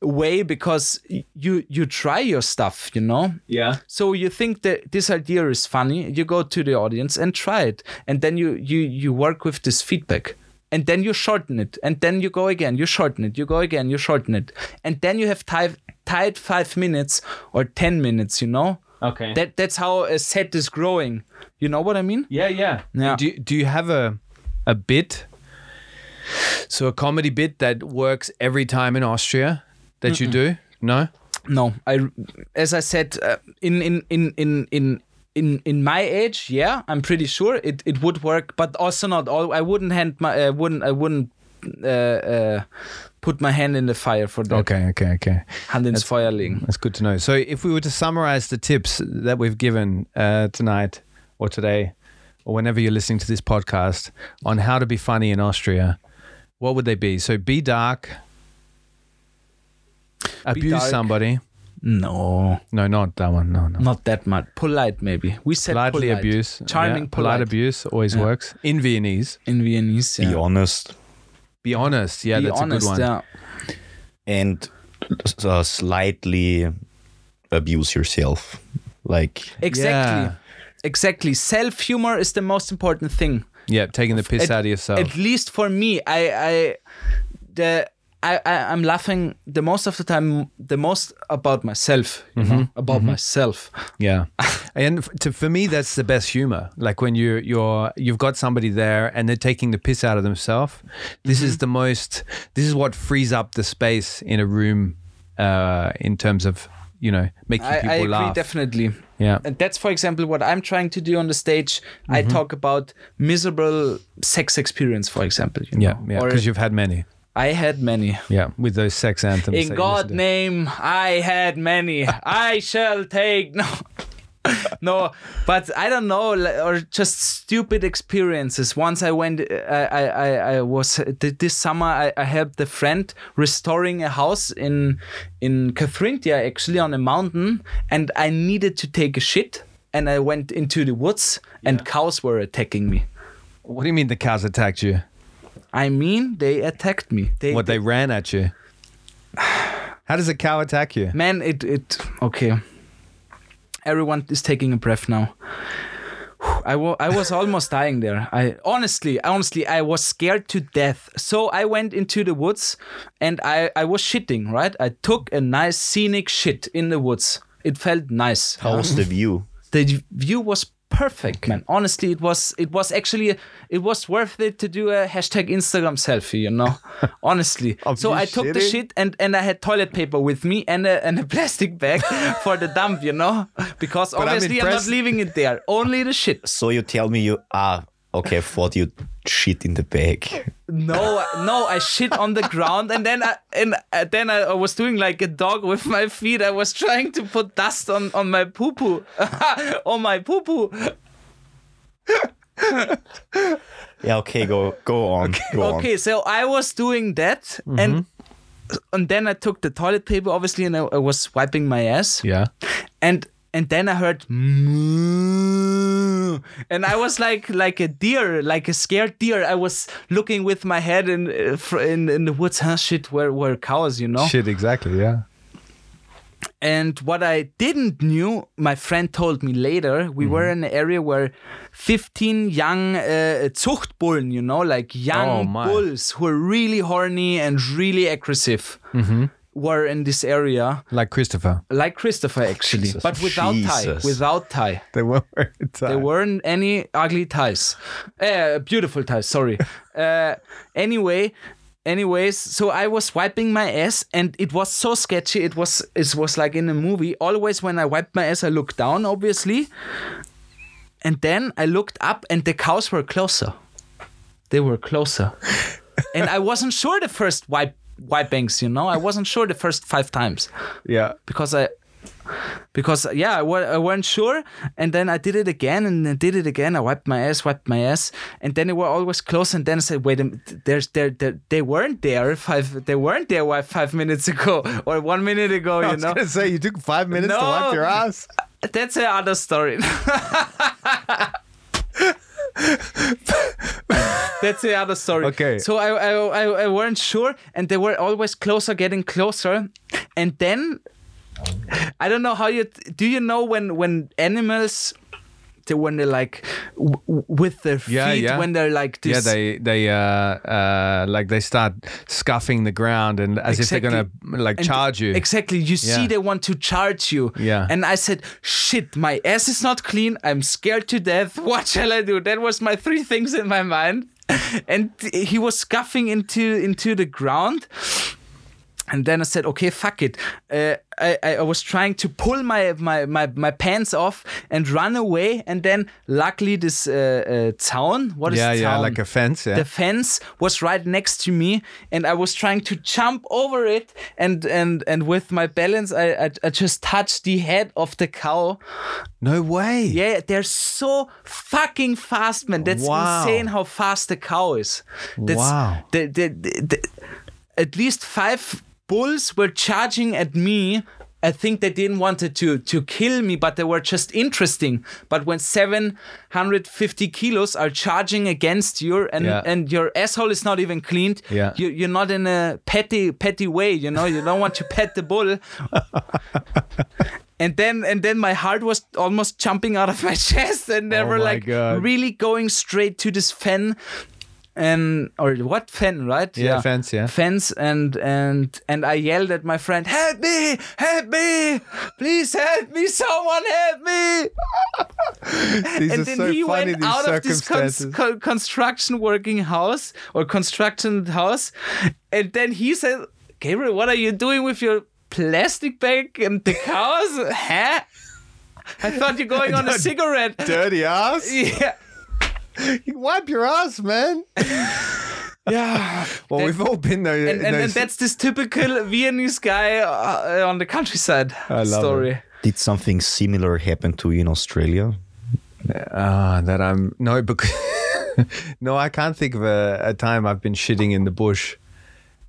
way because you you try your stuff you know? Yeah. so you think that this idea is funny you go to the audience and try it. And then you you you work with this feedback. And then you shorten it. And then you go again. You shorten it. You go again. You shorten it. And then you have tied tied five minutes or ten minutes you know? Okay. that that's how a set is growing. You know what i mean? Yeah, yeah. Yeah. Do do you have a a bit? So a comedy bit that works every time in Austria that you do? No. No, I as I said uh, in in in in in in in my age, yeah, I'm pretty sure it, it would work, but also not all. I wouldn't hand my I wouldn't I wouldn't uh, uh, put my hand in the fire for that. Okay. Okay. Okay. Hand ins Feuer legen. That's good to know. So if we were to summarize the tips that we've given uh, tonight or today or whenever you're listening to this podcast on how to be funny in Austria, what would they be? So be dark. Abuse dark. somebody. No, No, not that one. No, no. not that much. Polite, maybe. We said Politely polite. abuse. Charming, Yeah, polite polite. abuse always Yeah. works. In Viennese. in Viennese. Be honest Be honest. Yeah, Be that's honest. a good one. Yeah. and uh, slightly abuse yourself. Like Exactly. Yeah. Exactly. Self humor is the most important thing. Yeah, taking the piss At- out of yourself. At least for me, I, I, the, I, I, I'm laughing the most of the time, the most about myself, you Mm-hmm. know, about myself. Yeah, *laughs* and to, for me, that's the best humor. Like when you you're you've got somebody there and they're taking the piss out of themselves. This Mm-hmm. is the most. This is what frees up the space in a room, uh, in terms of you know making I, people I agree laugh. definitely. Yeah. And that's, for example, what I'm trying to do on the stage. I Mm-hmm. talk about miserable sex experience, for example. You Yeah, know? yeah, because you've had many. I had many. Yeah, with those sex anthems. In God's name, I had many. *laughs* I shall take no. no, but I don't know, or just stupid experiences. Once I went, I, I, I, was this summer. I, I helped a friend restoring a house in in Carinthia, actually on a mountain, and I needed to take a shit, and I went into the woods, and cows were attacking me. What do you mean the cows attacked you? I mean, they attacked me. They, What they ran at you? How does a cow attack you? man it it okay everyone is taking a breath now I wa- I was almost dying there. I honestly, honestly, I was scared to death. So I went into the woods and I, I was shitting, right? I took a nice scenic shit in the woods. It felt nice. How was the view? The view was perfect, man. Honestly, it was it was actually it was worth it to do a hashtag Instagram selfie, you know. *laughs* Honestly. So I took the shit and and I had toilet paper with me and a and a *laughs* plastic bag for the dump, you know, because I'm obviously I'm, not leaving it there. Only the shit. So you tell me you ah okay, I thought you shit in the bag. No, no, I shit on the ground, and then I, and uh, then I, I was doing like a dog with my feet. I was trying to put dust on on my poo poo, *laughs* on my poo poo. Yeah, okay, go go on. Go on. Okay, so I was doing that, and and then I took the toilet paper, obviously, and I, I was wiping my ass, Yeah. and and then I heard, "Moo." And I was like like a deer, like a scared deer. I was looking with my head in uh, in, in the woods. Huh, shit, where where cows, you know? Shit, exactly. Yeah. And what I didn't knew, my friend told me later, we were Mm-hmm. in an area where 15 young uh, Zuchtbullen, you know, like young Oh, bulls who are really horny and really aggressive, Mm-hmm. Were in this area, Like Christopher. like Christopher actually, Jesus. but without tie. Without tie. They were. There weren't any ugly ties. Uh, beautiful ties, sorry. *laughs* uh, anyway, anyways, so I was wiping my ass and it was so sketchy. It was it was like in a movie. Always when I wiped my ass, I looked down, obviously. And then I looked up and the cows were closer. They were closer. *laughs* and I wasn't sure the first wipe wipings, you know? I wasn't sure the first five times. Yeah. because I because yeah I, wa- I weren't sure. And then I did it again and I did it again. I wiped my ass wiped my ass. And then they were always close. And then I said wait a minute there's there they weren't there five they weren't there five minutes ago *laughs* or one minute ago I you was know? gonna say you took five minutes to wipe your ass. that's another story *laughs* *laughs* That's the other story. Okay. So I, I, I, I weren't sure, and they were always closer, getting closer, and then I don't know how you do. You know when when animals. When they're like w- with their feet, Yeah, yeah. when they're like this. Yeah, they they uh uh like they start scuffing the ground and as if they're gonna like And charge you. Exactly. You see, they want to charge you. Yeah. And I said, shit, my ass is not clean. I'm scared to death. *laughs* What shall I do? That was my three things in my mind. *laughs* And he was scuffing into into the ground. And then I said, okay, fuck it. Uh, I, I was trying to pull my, my, my, my pants off and run away. And then luckily this uh, uh, town, what is yeah, yeah, like a fence. Yeah. the fence was right next to me and i was trying to jump over it and and and with my balance i i, I just touched the head of the cow no way. yeah they're so fucking fast man that's Wow. insane how fast the cow is that's, Wow. the, the, the, at least five bulls were charging at me I think they didn't want to to kill me, but they were just interesting. But when 750 kilos are charging against you, and Yeah. and your asshole is not even cleaned, Yeah. you, you're not in a petty petty way. You know, you don't want to pet the bull. *laughs* and then and then my heart was almost jumping out of my *laughs* chest, and they Oh were like God. really going straight to this fen. And or what fen, right? Yeah, fence, yeah. fence and and and I yelled at my friend, "Help me! Help me! Please help me! Someone help me!" *laughs* And then so he funny. went out of this cons- circumstances. co- construction working house or construction house, and then he said, "Gabriel, what are you doing with your plastic bag and the cows? *laughs* huh? I thought you're going *laughs* on a cigarette." Dirty ass. yeah. You wipe your ass, man. *laughs* Yeah. Well, That- we've all been there. and, and, and that's this typical Viennese guy uh, on the countryside I love story. Did something similar happen to you in Australia? Ah, that I'm no because *laughs* no, I can't think of a, a time I've been shitting in the bush,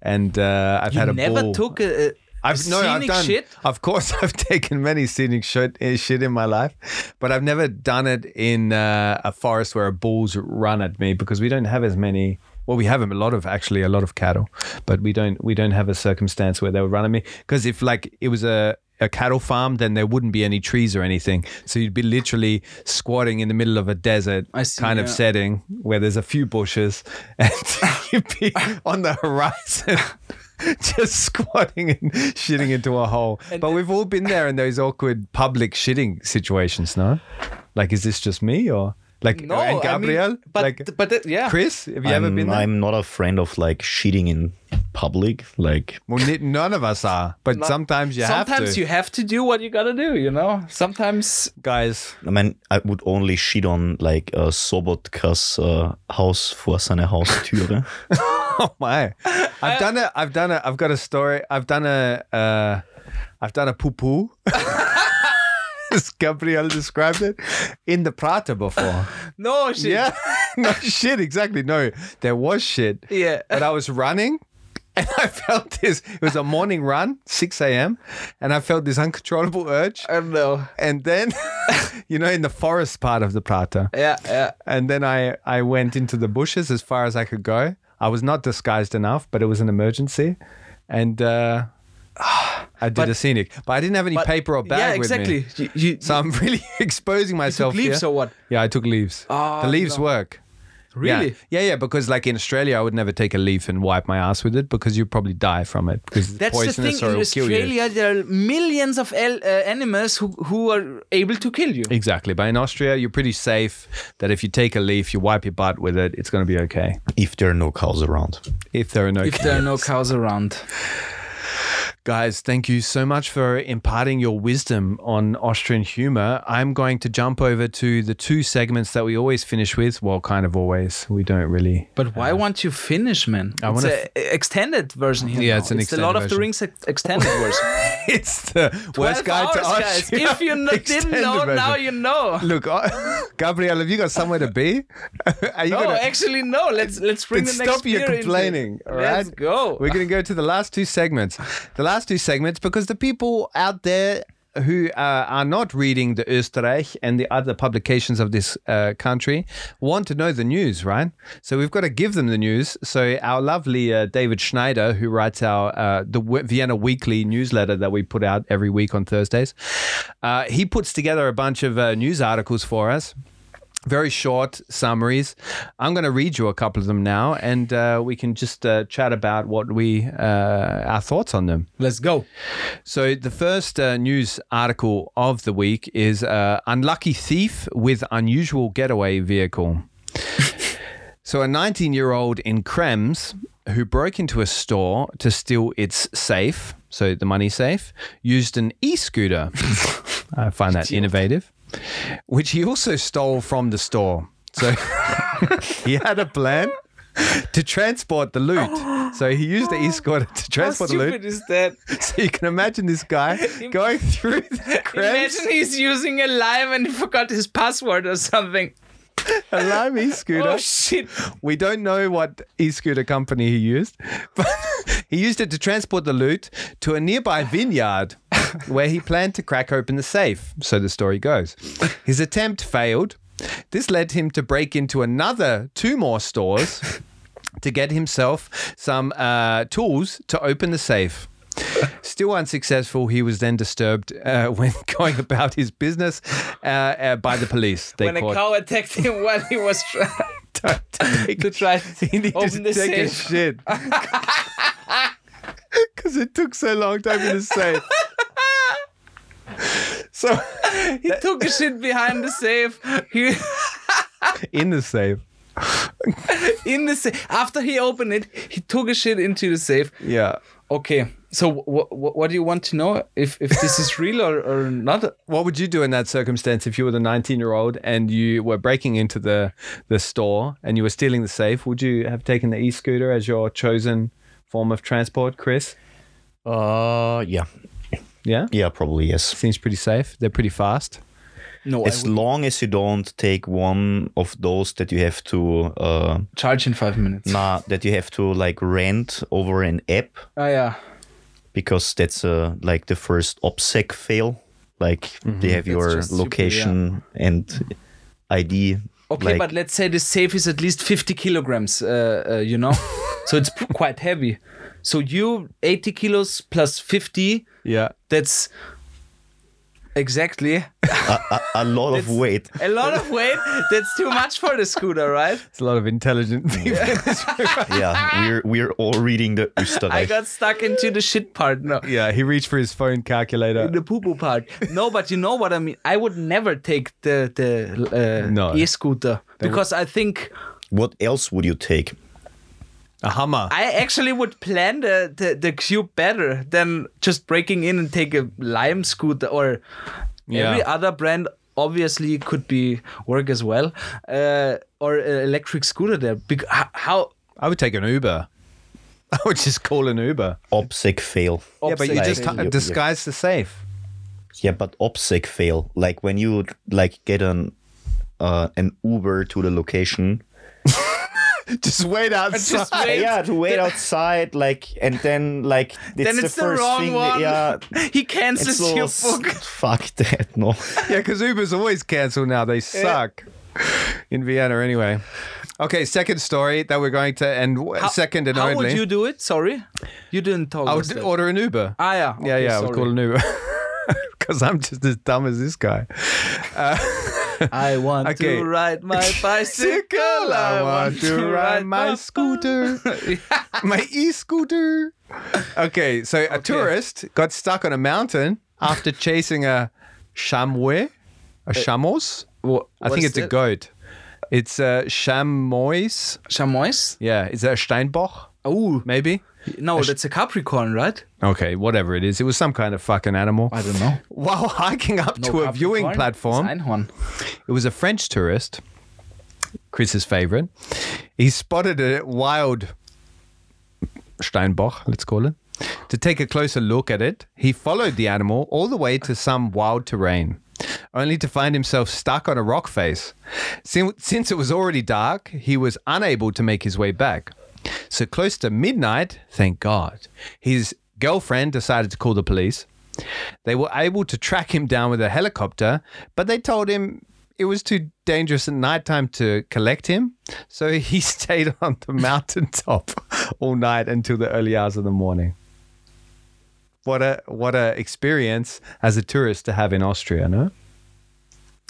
and uh, I've You had a never ball. took a, a I've no, I've done. shit. Of course, *laughs* I've taken many scenic shit, eh, shit in my life, but I've never done it in uh, a forest where bulls run at me because we don't have as many. Well, we have a lot of actually a lot of cattle, but we don't we don't have a circumstance where they would run at me. Because if like it was a a cattle farm, then there wouldn't be any trees or anything. So you'd be literally squatting in the middle of a desert see, kind of setting where there's a few bushes, *laughs* and *laughs* you'd be on the horizon. *laughs* Just squatting and shitting into a hole. *laughs* but we've all been there in those awkward public shitting situations, no? Like, is this just me or like No, and I Gabriel? mean, but like but uh, yeah, Chris, have you ever I'm, been there? I'm not a friend of like shitting in public. Like well, none of us are, but sometimes you have to. sometimes to. you have to do what you gotta do. You know, sometimes guys. I mean, I would only shit on like a Sobotkas uh, Haus vor seiner Haustüre. Oh my! I've done it. I've done it. I've got a story. I've done a. Uh, I've done a poo poo. *laughs* *laughs* As Gabriel described it in the Prater before. *laughs* no shit. Yeah. *laughs* no shit, exactly. No, there was shit. Yeah. But I was running and I felt this. It was a morning run, 6 a.m. And I felt this uncontrollable urge. I don't know. And then, you know, in the forest part of the Prater. Yeah, yeah. And then I, I went into the bushes as far as I could go. I was not disguised enough, but it was an emergency. And uh, I did But- a scenic. But I didn't have any But- paper or bag yeah, with me. exactly. You, you, So I'm *laughs* really exposing myself leaves here. or what? Yeah, I took leaves. Oh, the leaves no. work. Really? Yeah. yeah, yeah. Because like in Australia, I would never take a leaf and wipe my ass with it because you'd probably die from it because it's That's the poisonous thing. or In it'll kill you. Australia, there are millions of el- uh, animals who, who are able to kill you. Exactly. But in Austria, you're pretty safe that if you take a leaf, you wipe your butt with it, it's going to be okay. If there are no cows around. If there are no If there are no cows around. Guys, thank you so much for imparting your wisdom on Austrian humor. I'm going to jump over to the two segments that we always finish with. Well, kind of always. We don't really. But why won't you finish, man? I it's wanna a extended version here. Yeah, now. it's an the Lord of the Rings ex- extended *laughs* version. it's the worst 12 guide to guys. Austria. If you *laughs* no- didn't extended know, now you know. Look, uh, *laughs* Gabriel, have you got somewhere to be? Are you No, gonna actually, no. Let's let's bring the next stop your complaining? All right, Let's go. We're going to go to the last two segments. The last two segments because the people out there who uh, are not reading the Österreich and the other publications of this uh, country want to know the news, right? So we've got to give them the news. So our lovely uh, David Schneider, who writes our uh, the Vienna Weekly newsletter that we put out every week on Thursdays, uh, he puts together a bunch of uh, news articles for us very short summaries. I'm going to read you a couple of them now, and uh, we can just uh, chat about what we uh, our thoughts on them. Let's go. So the first uh, news article of the week is uh, unlucky thief with unusual getaway vehicle. so a 19-year-old in Krems who broke into a store to steal its safe, so the money safe, used an e-scooter. *laughs* I find that innovative which he also stole from the store. So *laughs* he had a plan to transport the loot. So he used the e-scooter to transport the stupid loot. is that? So you can imagine this guy going through the crowds, *laughs* Imagine he's using a lime and he forgot his password or something. a lime e-scooter. Oh shit! We don't know what e-scooter company he used, but *laughs* he used it to transport the loot to a nearby vineyard *laughs* where he planned to crack open the safe. So the story goes. His attempt failed. This led him to break into another two more stores *laughs* to get himself some uh, tools to open the safe. Still unsuccessful, he was then disturbed uh, *laughs* when going about his business uh, uh, by the police. They when a cow attacked him while he was trying to try he open to the safe. shit. Because it took so long to open the safe. So, *laughs* He took a shit behind the safe. He *laughs* in the safe. *laughs* in the safe. After he opened it, he took a shit into the safe. Yeah. Okay. So wh- wh- what do you want to know? If if this is real or, or not? What would you do in that circumstance if you were the 19 year old and you were breaking into the, the store and you were stealing the safe? Would you have taken the e scooter as your chosen form of transport, Chris? Uh, yeah. Yeah? Yeah, probably yes. Seems pretty safe. They're pretty fast. No, As long as you don't take one of those that you have to, uh, charge in five minutes. nah, that you have to like rent over an app Ah yeah. because that's uh, like the first OPSEC fail. Like they have your just stupid, location and ID. Okay, like, but let's say the safe is at least 50 kilograms, uh, uh, you know? *laughs* so it's p- quite heavy. So you 80 kilos plus 50, Yeah. that's exactly *laughs* a lot of weight. a lot of weight. That's too much for the scooter, right? It's a lot of intelligent people. yeah, *laughs* we're we're all reading the I got stuck into the shit part now. yeah, he reached for his phone calculator. The poo poo part. No, but you know what I mean. I would never take the the uh, No. e-scooter because I think what else would you take? A Hummer. I actually would plan the, the, the cube better than just breaking in and take a lime scooter or Yeah. every other brand obviously could be work as well uh, or an electric scooter there Bec- h- how I would take an Uber. *laughs* I would just call an Uber. OPSEC fail. yeah, but you Opposite just thing. t- you- disguise the safe. Yeah, but OPSEC fail. Like when you like get an uh, an Uber to the location. *laughs* Just wait outside. Just wait. Yeah, to wait outside, like, and then like *laughs* it's then the it's the, first wrong thing. one That, yeah, *laughs* he cancels so your book Fuck that, no. Yeah, because Ubers always cancel now. They suck in Vienna anyway. Okay, second story that we're going to end w second and how only. would you do it sorry you didn't tell I us would that. order an Uber. ah yeah yeah, okay, yeah, I would call an Uber because I'm just as dumb as this guy. Uh, I want Okay. to ride my bicycle. I want to ride my scooter, *laughs* my e-scooter. Okay, so a tourist got stuck on a mountain after *laughs* chasing a chamois, a uh, chameau. Wha- I think it's a goat. It's a chamois. Chamois? Yeah, is that a Steinbock? Oh, Maybe. No, that's a Capricorn, right? Okay, whatever it is, it was some kind of fucking animal. I don't know. *laughs* While hiking up No to a viewing Capricorn, platform, it's Einhorn. It was a French tourist, Chris's favorite. He spotted a wild Steinbock, let's call it. To take a closer look at it, he followed the animal all the way to some wild terrain, only to find himself stuck on a rock face. Sin- Since it was already dark, he was unable to make his way back. So close to midnight, thank God, his girlfriend decided to call the police. They were able to track him down with a helicopter, but they told him it was too dangerous at nighttime to collect him. So *laughs* he stayed on the mountaintop all night until the early hours of the morning. What a what a experience as a tourist to have in Austria, no?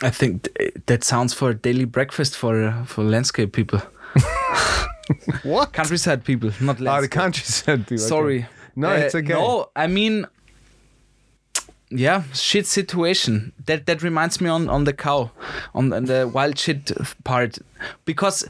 I think th- that sounds for a daily breakfast for uh, for landscape people, *laughs* *laughs* What? countryside people, not Oh, the countryside. people, okay. Sorry. No, Uh, it's okay. No, I mean, yeah, shit situation. That that reminds me on on the cow, on, on the wild shit part, because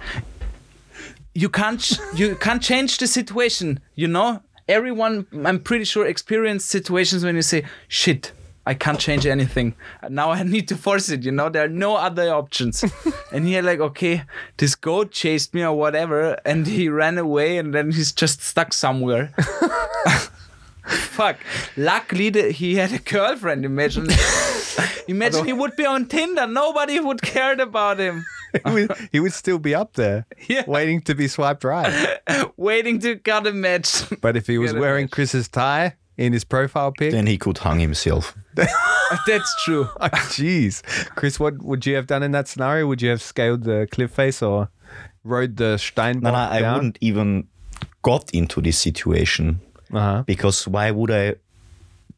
you can't you can't change the situation. You know, everyone I'm pretty sure experienced situations when you say shit. I can't change anything. Now I need to force it. You know, there are no other options. *laughs* and he like, okay, this goat chased me or whatever, and he ran away, and then he's just stuck somewhere. *laughs* Fuck. Luckily, the, he had a girlfriend. Imagine, *laughs* imagine he would be on Tinder. Nobody would care about him. he, would, he would still be up there, Yeah. waiting to be swiped right. Waiting to cut a match. But if he was wearing match. Chris's tie in his profile pic, Then he could hang himself. *laughs* That's true. *laughs* Oh, Jeez, Chris, what would you have done in that scenario? Would you have scaled the cliff face or rode the Steinbock No, no, I down? wouldn't even got into this situation Uh-huh. because why would I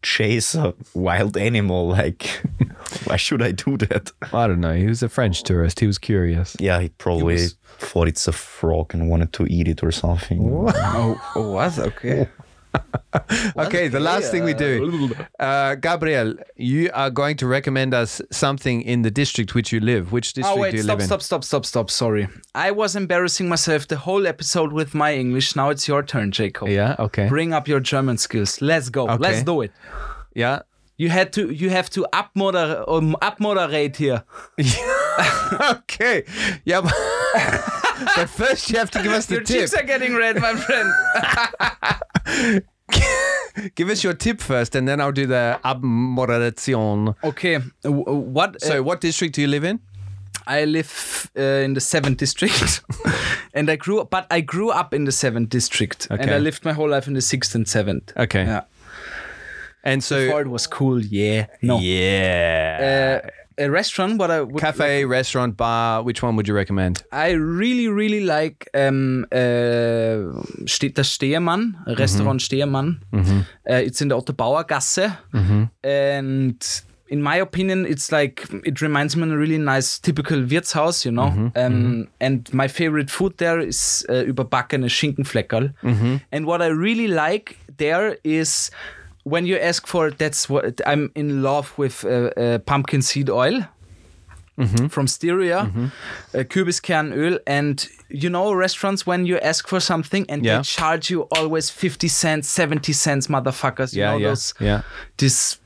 chase a wild animal? Like, *laughs* why should I do that? I don't know. He was a French tourist. He was curious. Yeah, he probably was- thought it's a frog and wanted to eat it or something. Oh, oh what? Okay. *laughs* Okay, the last thing we do, uh, Gabriel, you are going to recommend us something in the district which you live. Which district Oh wait, do you stop, live in? stop, stop, stop, stop. Sorry, I was embarrassing myself the whole episode with my English. Now it's your turn, Jacob. Yeah. Okay. Bring up your German skills. Let's go. Okay. Let's do it. Yeah. You had to. You have to up moder um, up moderate here. *laughs* okay. Yeah. *laughs* But, first, you have to give us the Your tip. Your cheeks are getting red, my friend. *laughs* Give us your tip first, and then I'll do the abmoderation. okay. What? So, uh, what district do you live in? I live uh, in the seventh district, *laughs* and I grew. Up but I grew up in the seventh district, and I lived my whole life in the sixth and seventh. Okay. Yeah. And so, Before it was cool. Yeah. No. yeah. Uh, a restaurant. What I would Cafe, restaurant, bar. Which one would you recommend? I really, really like um, uh, steht das Steman, Restaurant Steman. Uh, it's in the Otto Bauer Gasse. And in my opinion, it's like, it reminds me of a really nice, typical Wirtshaus, you know. um, And my favorite food there is uh, überbackene Schinkenfleckerl. And what I really like there is when you ask for, that's what I'm in love with uh, uh, pumpkin seed oil from Styria, uh, Kürbiskernöl, and you know restaurants when you ask for something and Yeah. they charge you always 50 cents, 70 cents, motherfuckers. You Yeah, know yeah, those yeah. these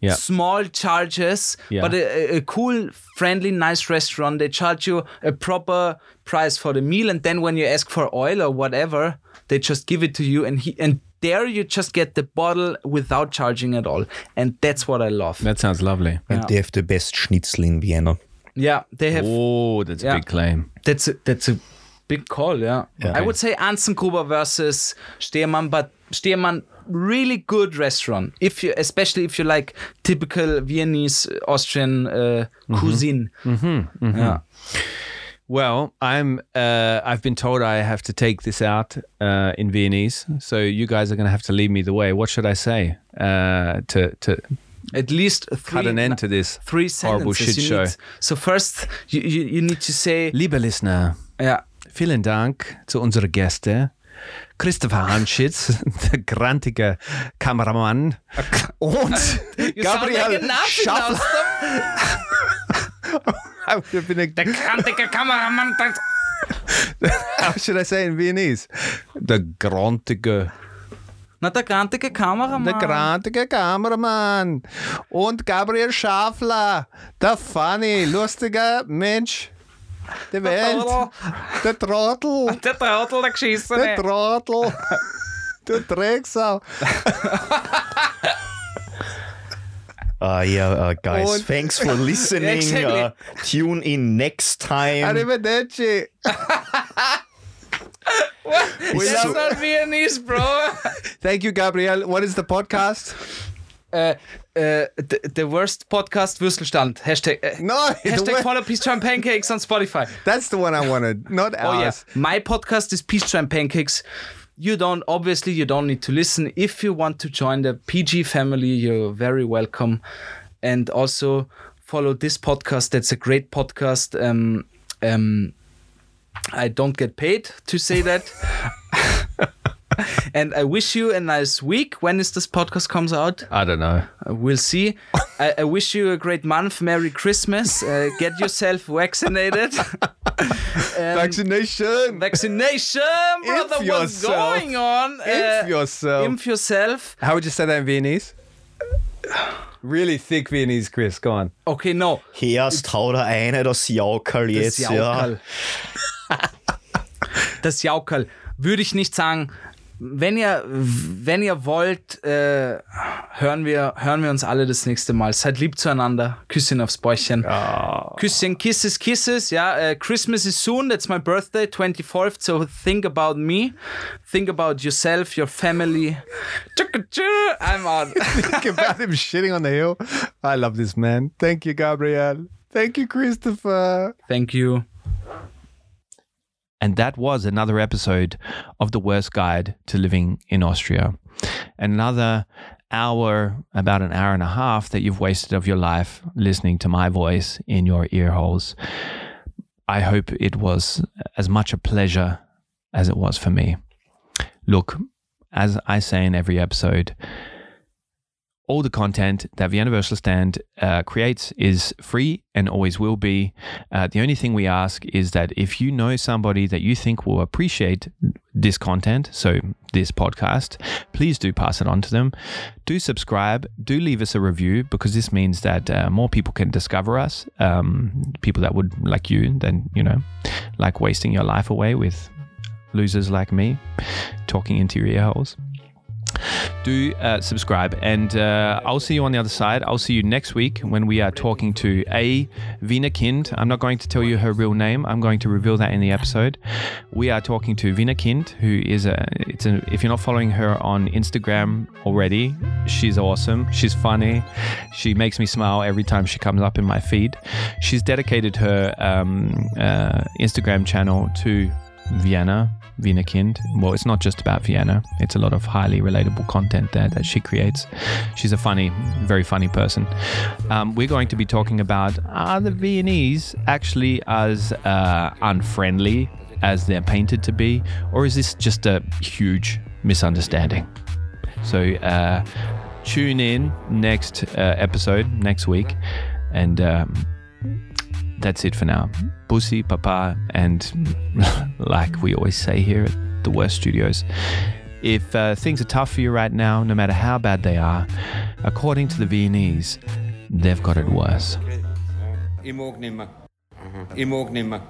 Yeah. small charges, Yeah. but a, a- a cool, friendly, nice restaurant. They charge you a proper price for the meal, and then when you ask for oil or whatever, they just give it to you, and he and there you just get the bottle without charging at all, and that's what I love. That sounds lovely. And Yeah. they have the best schnitzel in Vienna. yeah, they have Oh, that's a big claim. That's a, that's a big call, yeah. Yeah. I would say Anzengruber versus Steman, but Steman really good restaurant. If you, especially if you like typical Viennese Austrian uh, mm-hmm. cuisine. Mm-hmm. Mm-hmm. Yeah. Well, I'm. Uh, I've been told I have to take this out uh, in Viennese, so you guys are going to have to lead me the way. What should I say uh, to to at least three, cut an end to this three horrible sentences. shit You show. need- so first, you, you, you need to say, Liebe Listener, yeah, vielen Dank zu unseren Gäste." Christopher Hanschitz, *laughs* der grantige Kameramann *laughs* und Gabriel Schaffler. *laughs* Ich bin ein- krantige Kameramann. *laughs* How should I say in Viennese? Der grantige, Na, der krantige Kameramann. der grantige Kameramann und Gabriel Schaffler, der funny, lustige Mensch der Welt, der Trottel. Der Trottel, der Der Geschissene. Trottel. Du Drecksau. *laughs* Uh, yeah, uh, guys, Und- thanks for *laughs* listening. Exactly. Uh, tune in next time. Arrivederci. *laughs* That's not Viennese, bro. *laughs* Thank you, Gabriel. What is the podcast? äh, äh, the, the worst podcast Würstelstand. Hashtag, äh, No, Hashtag follow Peace Try Pancakes on Spotify. that's the one I wanted, not Oh yeah, ours. my podcast is Peace and Pancakes. You don't obviously you don't need to listen. If you want to join the PG family, you're very welcome. And also follow this podcast. That's a great podcast. Um, um, I don't get paid to say that. *laughs* *laughs* *laughs* and I wish you a nice week. When is this podcast comes out? I don't know. Uh, We'll see. I, I wish you a great month. Merry Christmas. Uh, get yourself vaccinated. *laughs* Vaccination. Vaccination, brother. What's yourself. going on? Impf Uh, yourself. Impf yourself. How would you say that in Viennese? Really thick Viennese, Chris. Go on. Okay, no. Erst hau da eine das Jaukerl Das jetzt, ja. Jaukerl. *laughs* Das Jaukerl. Würde ich nicht sagen. Wenn ihr, wenn ihr wollt, äh, hören, wir, hören wir uns alle das nächste Mal. Seid lieb zueinander. Küsschen aufs Bäuchchen. Küsschen, kisses, kisses. Ja, äh, Christmas is soon. That's my birthday, 24th. So think about me. Think about yourself, your family. I'm out. *laughs* Think about him shitting on the hill. I love this man. Thank you, Gabriel. Thank you, Christopher. Thank you. And that was another episode of The Worst Guide to Living in Austria. Another hour, about an hour and a half that you've wasted of your life listening to my voice in your ear holes. I hope it was as much a pleasure as it was for me. Look, as I say in every episode, all the content that the Vienna Würstelstand uh, creates is free and always will be. Uh, the only thing we ask is that if you know somebody that you think will appreciate this content, so this podcast, please do pass it on to them. Do subscribe, do leave us a review because this means that uh, more people can discover us. Um, people that would like you, then, you know, like wasting your life away with losers like me talking into your ear holes do uh, subscribe. And uh, i'll see you on the other side. I'll see you next week when we are talking to a Wiener Kind. I'm not going to tell you her real name. I'm going to reveal that in the episode. We are talking to Wiener Kind who is a it's a if you're not following her on instagram already she's awesome. She's funny. She makes me smile every time she comes up in my feed. She's dedicated her um, uh, instagram channel to vienna Wiener Kind. Well, it's not just about Vienna. It's a lot of highly relatable content there that she creates. She's a funny, very funny person. Um, we're going to be talking about are the Viennese actually as uh, unfriendly as they're painted to be, or is this just a huge misunderstanding? So uh, tune in next uh, episode next week, and um, that's it for now. Bussy, Papa, and *laughs* like we always say here at the Worst Studios, if uh, things are tough for you right now, no matter how bad they are, according to the Viennese, they've got it worse. Ich mag nimmer.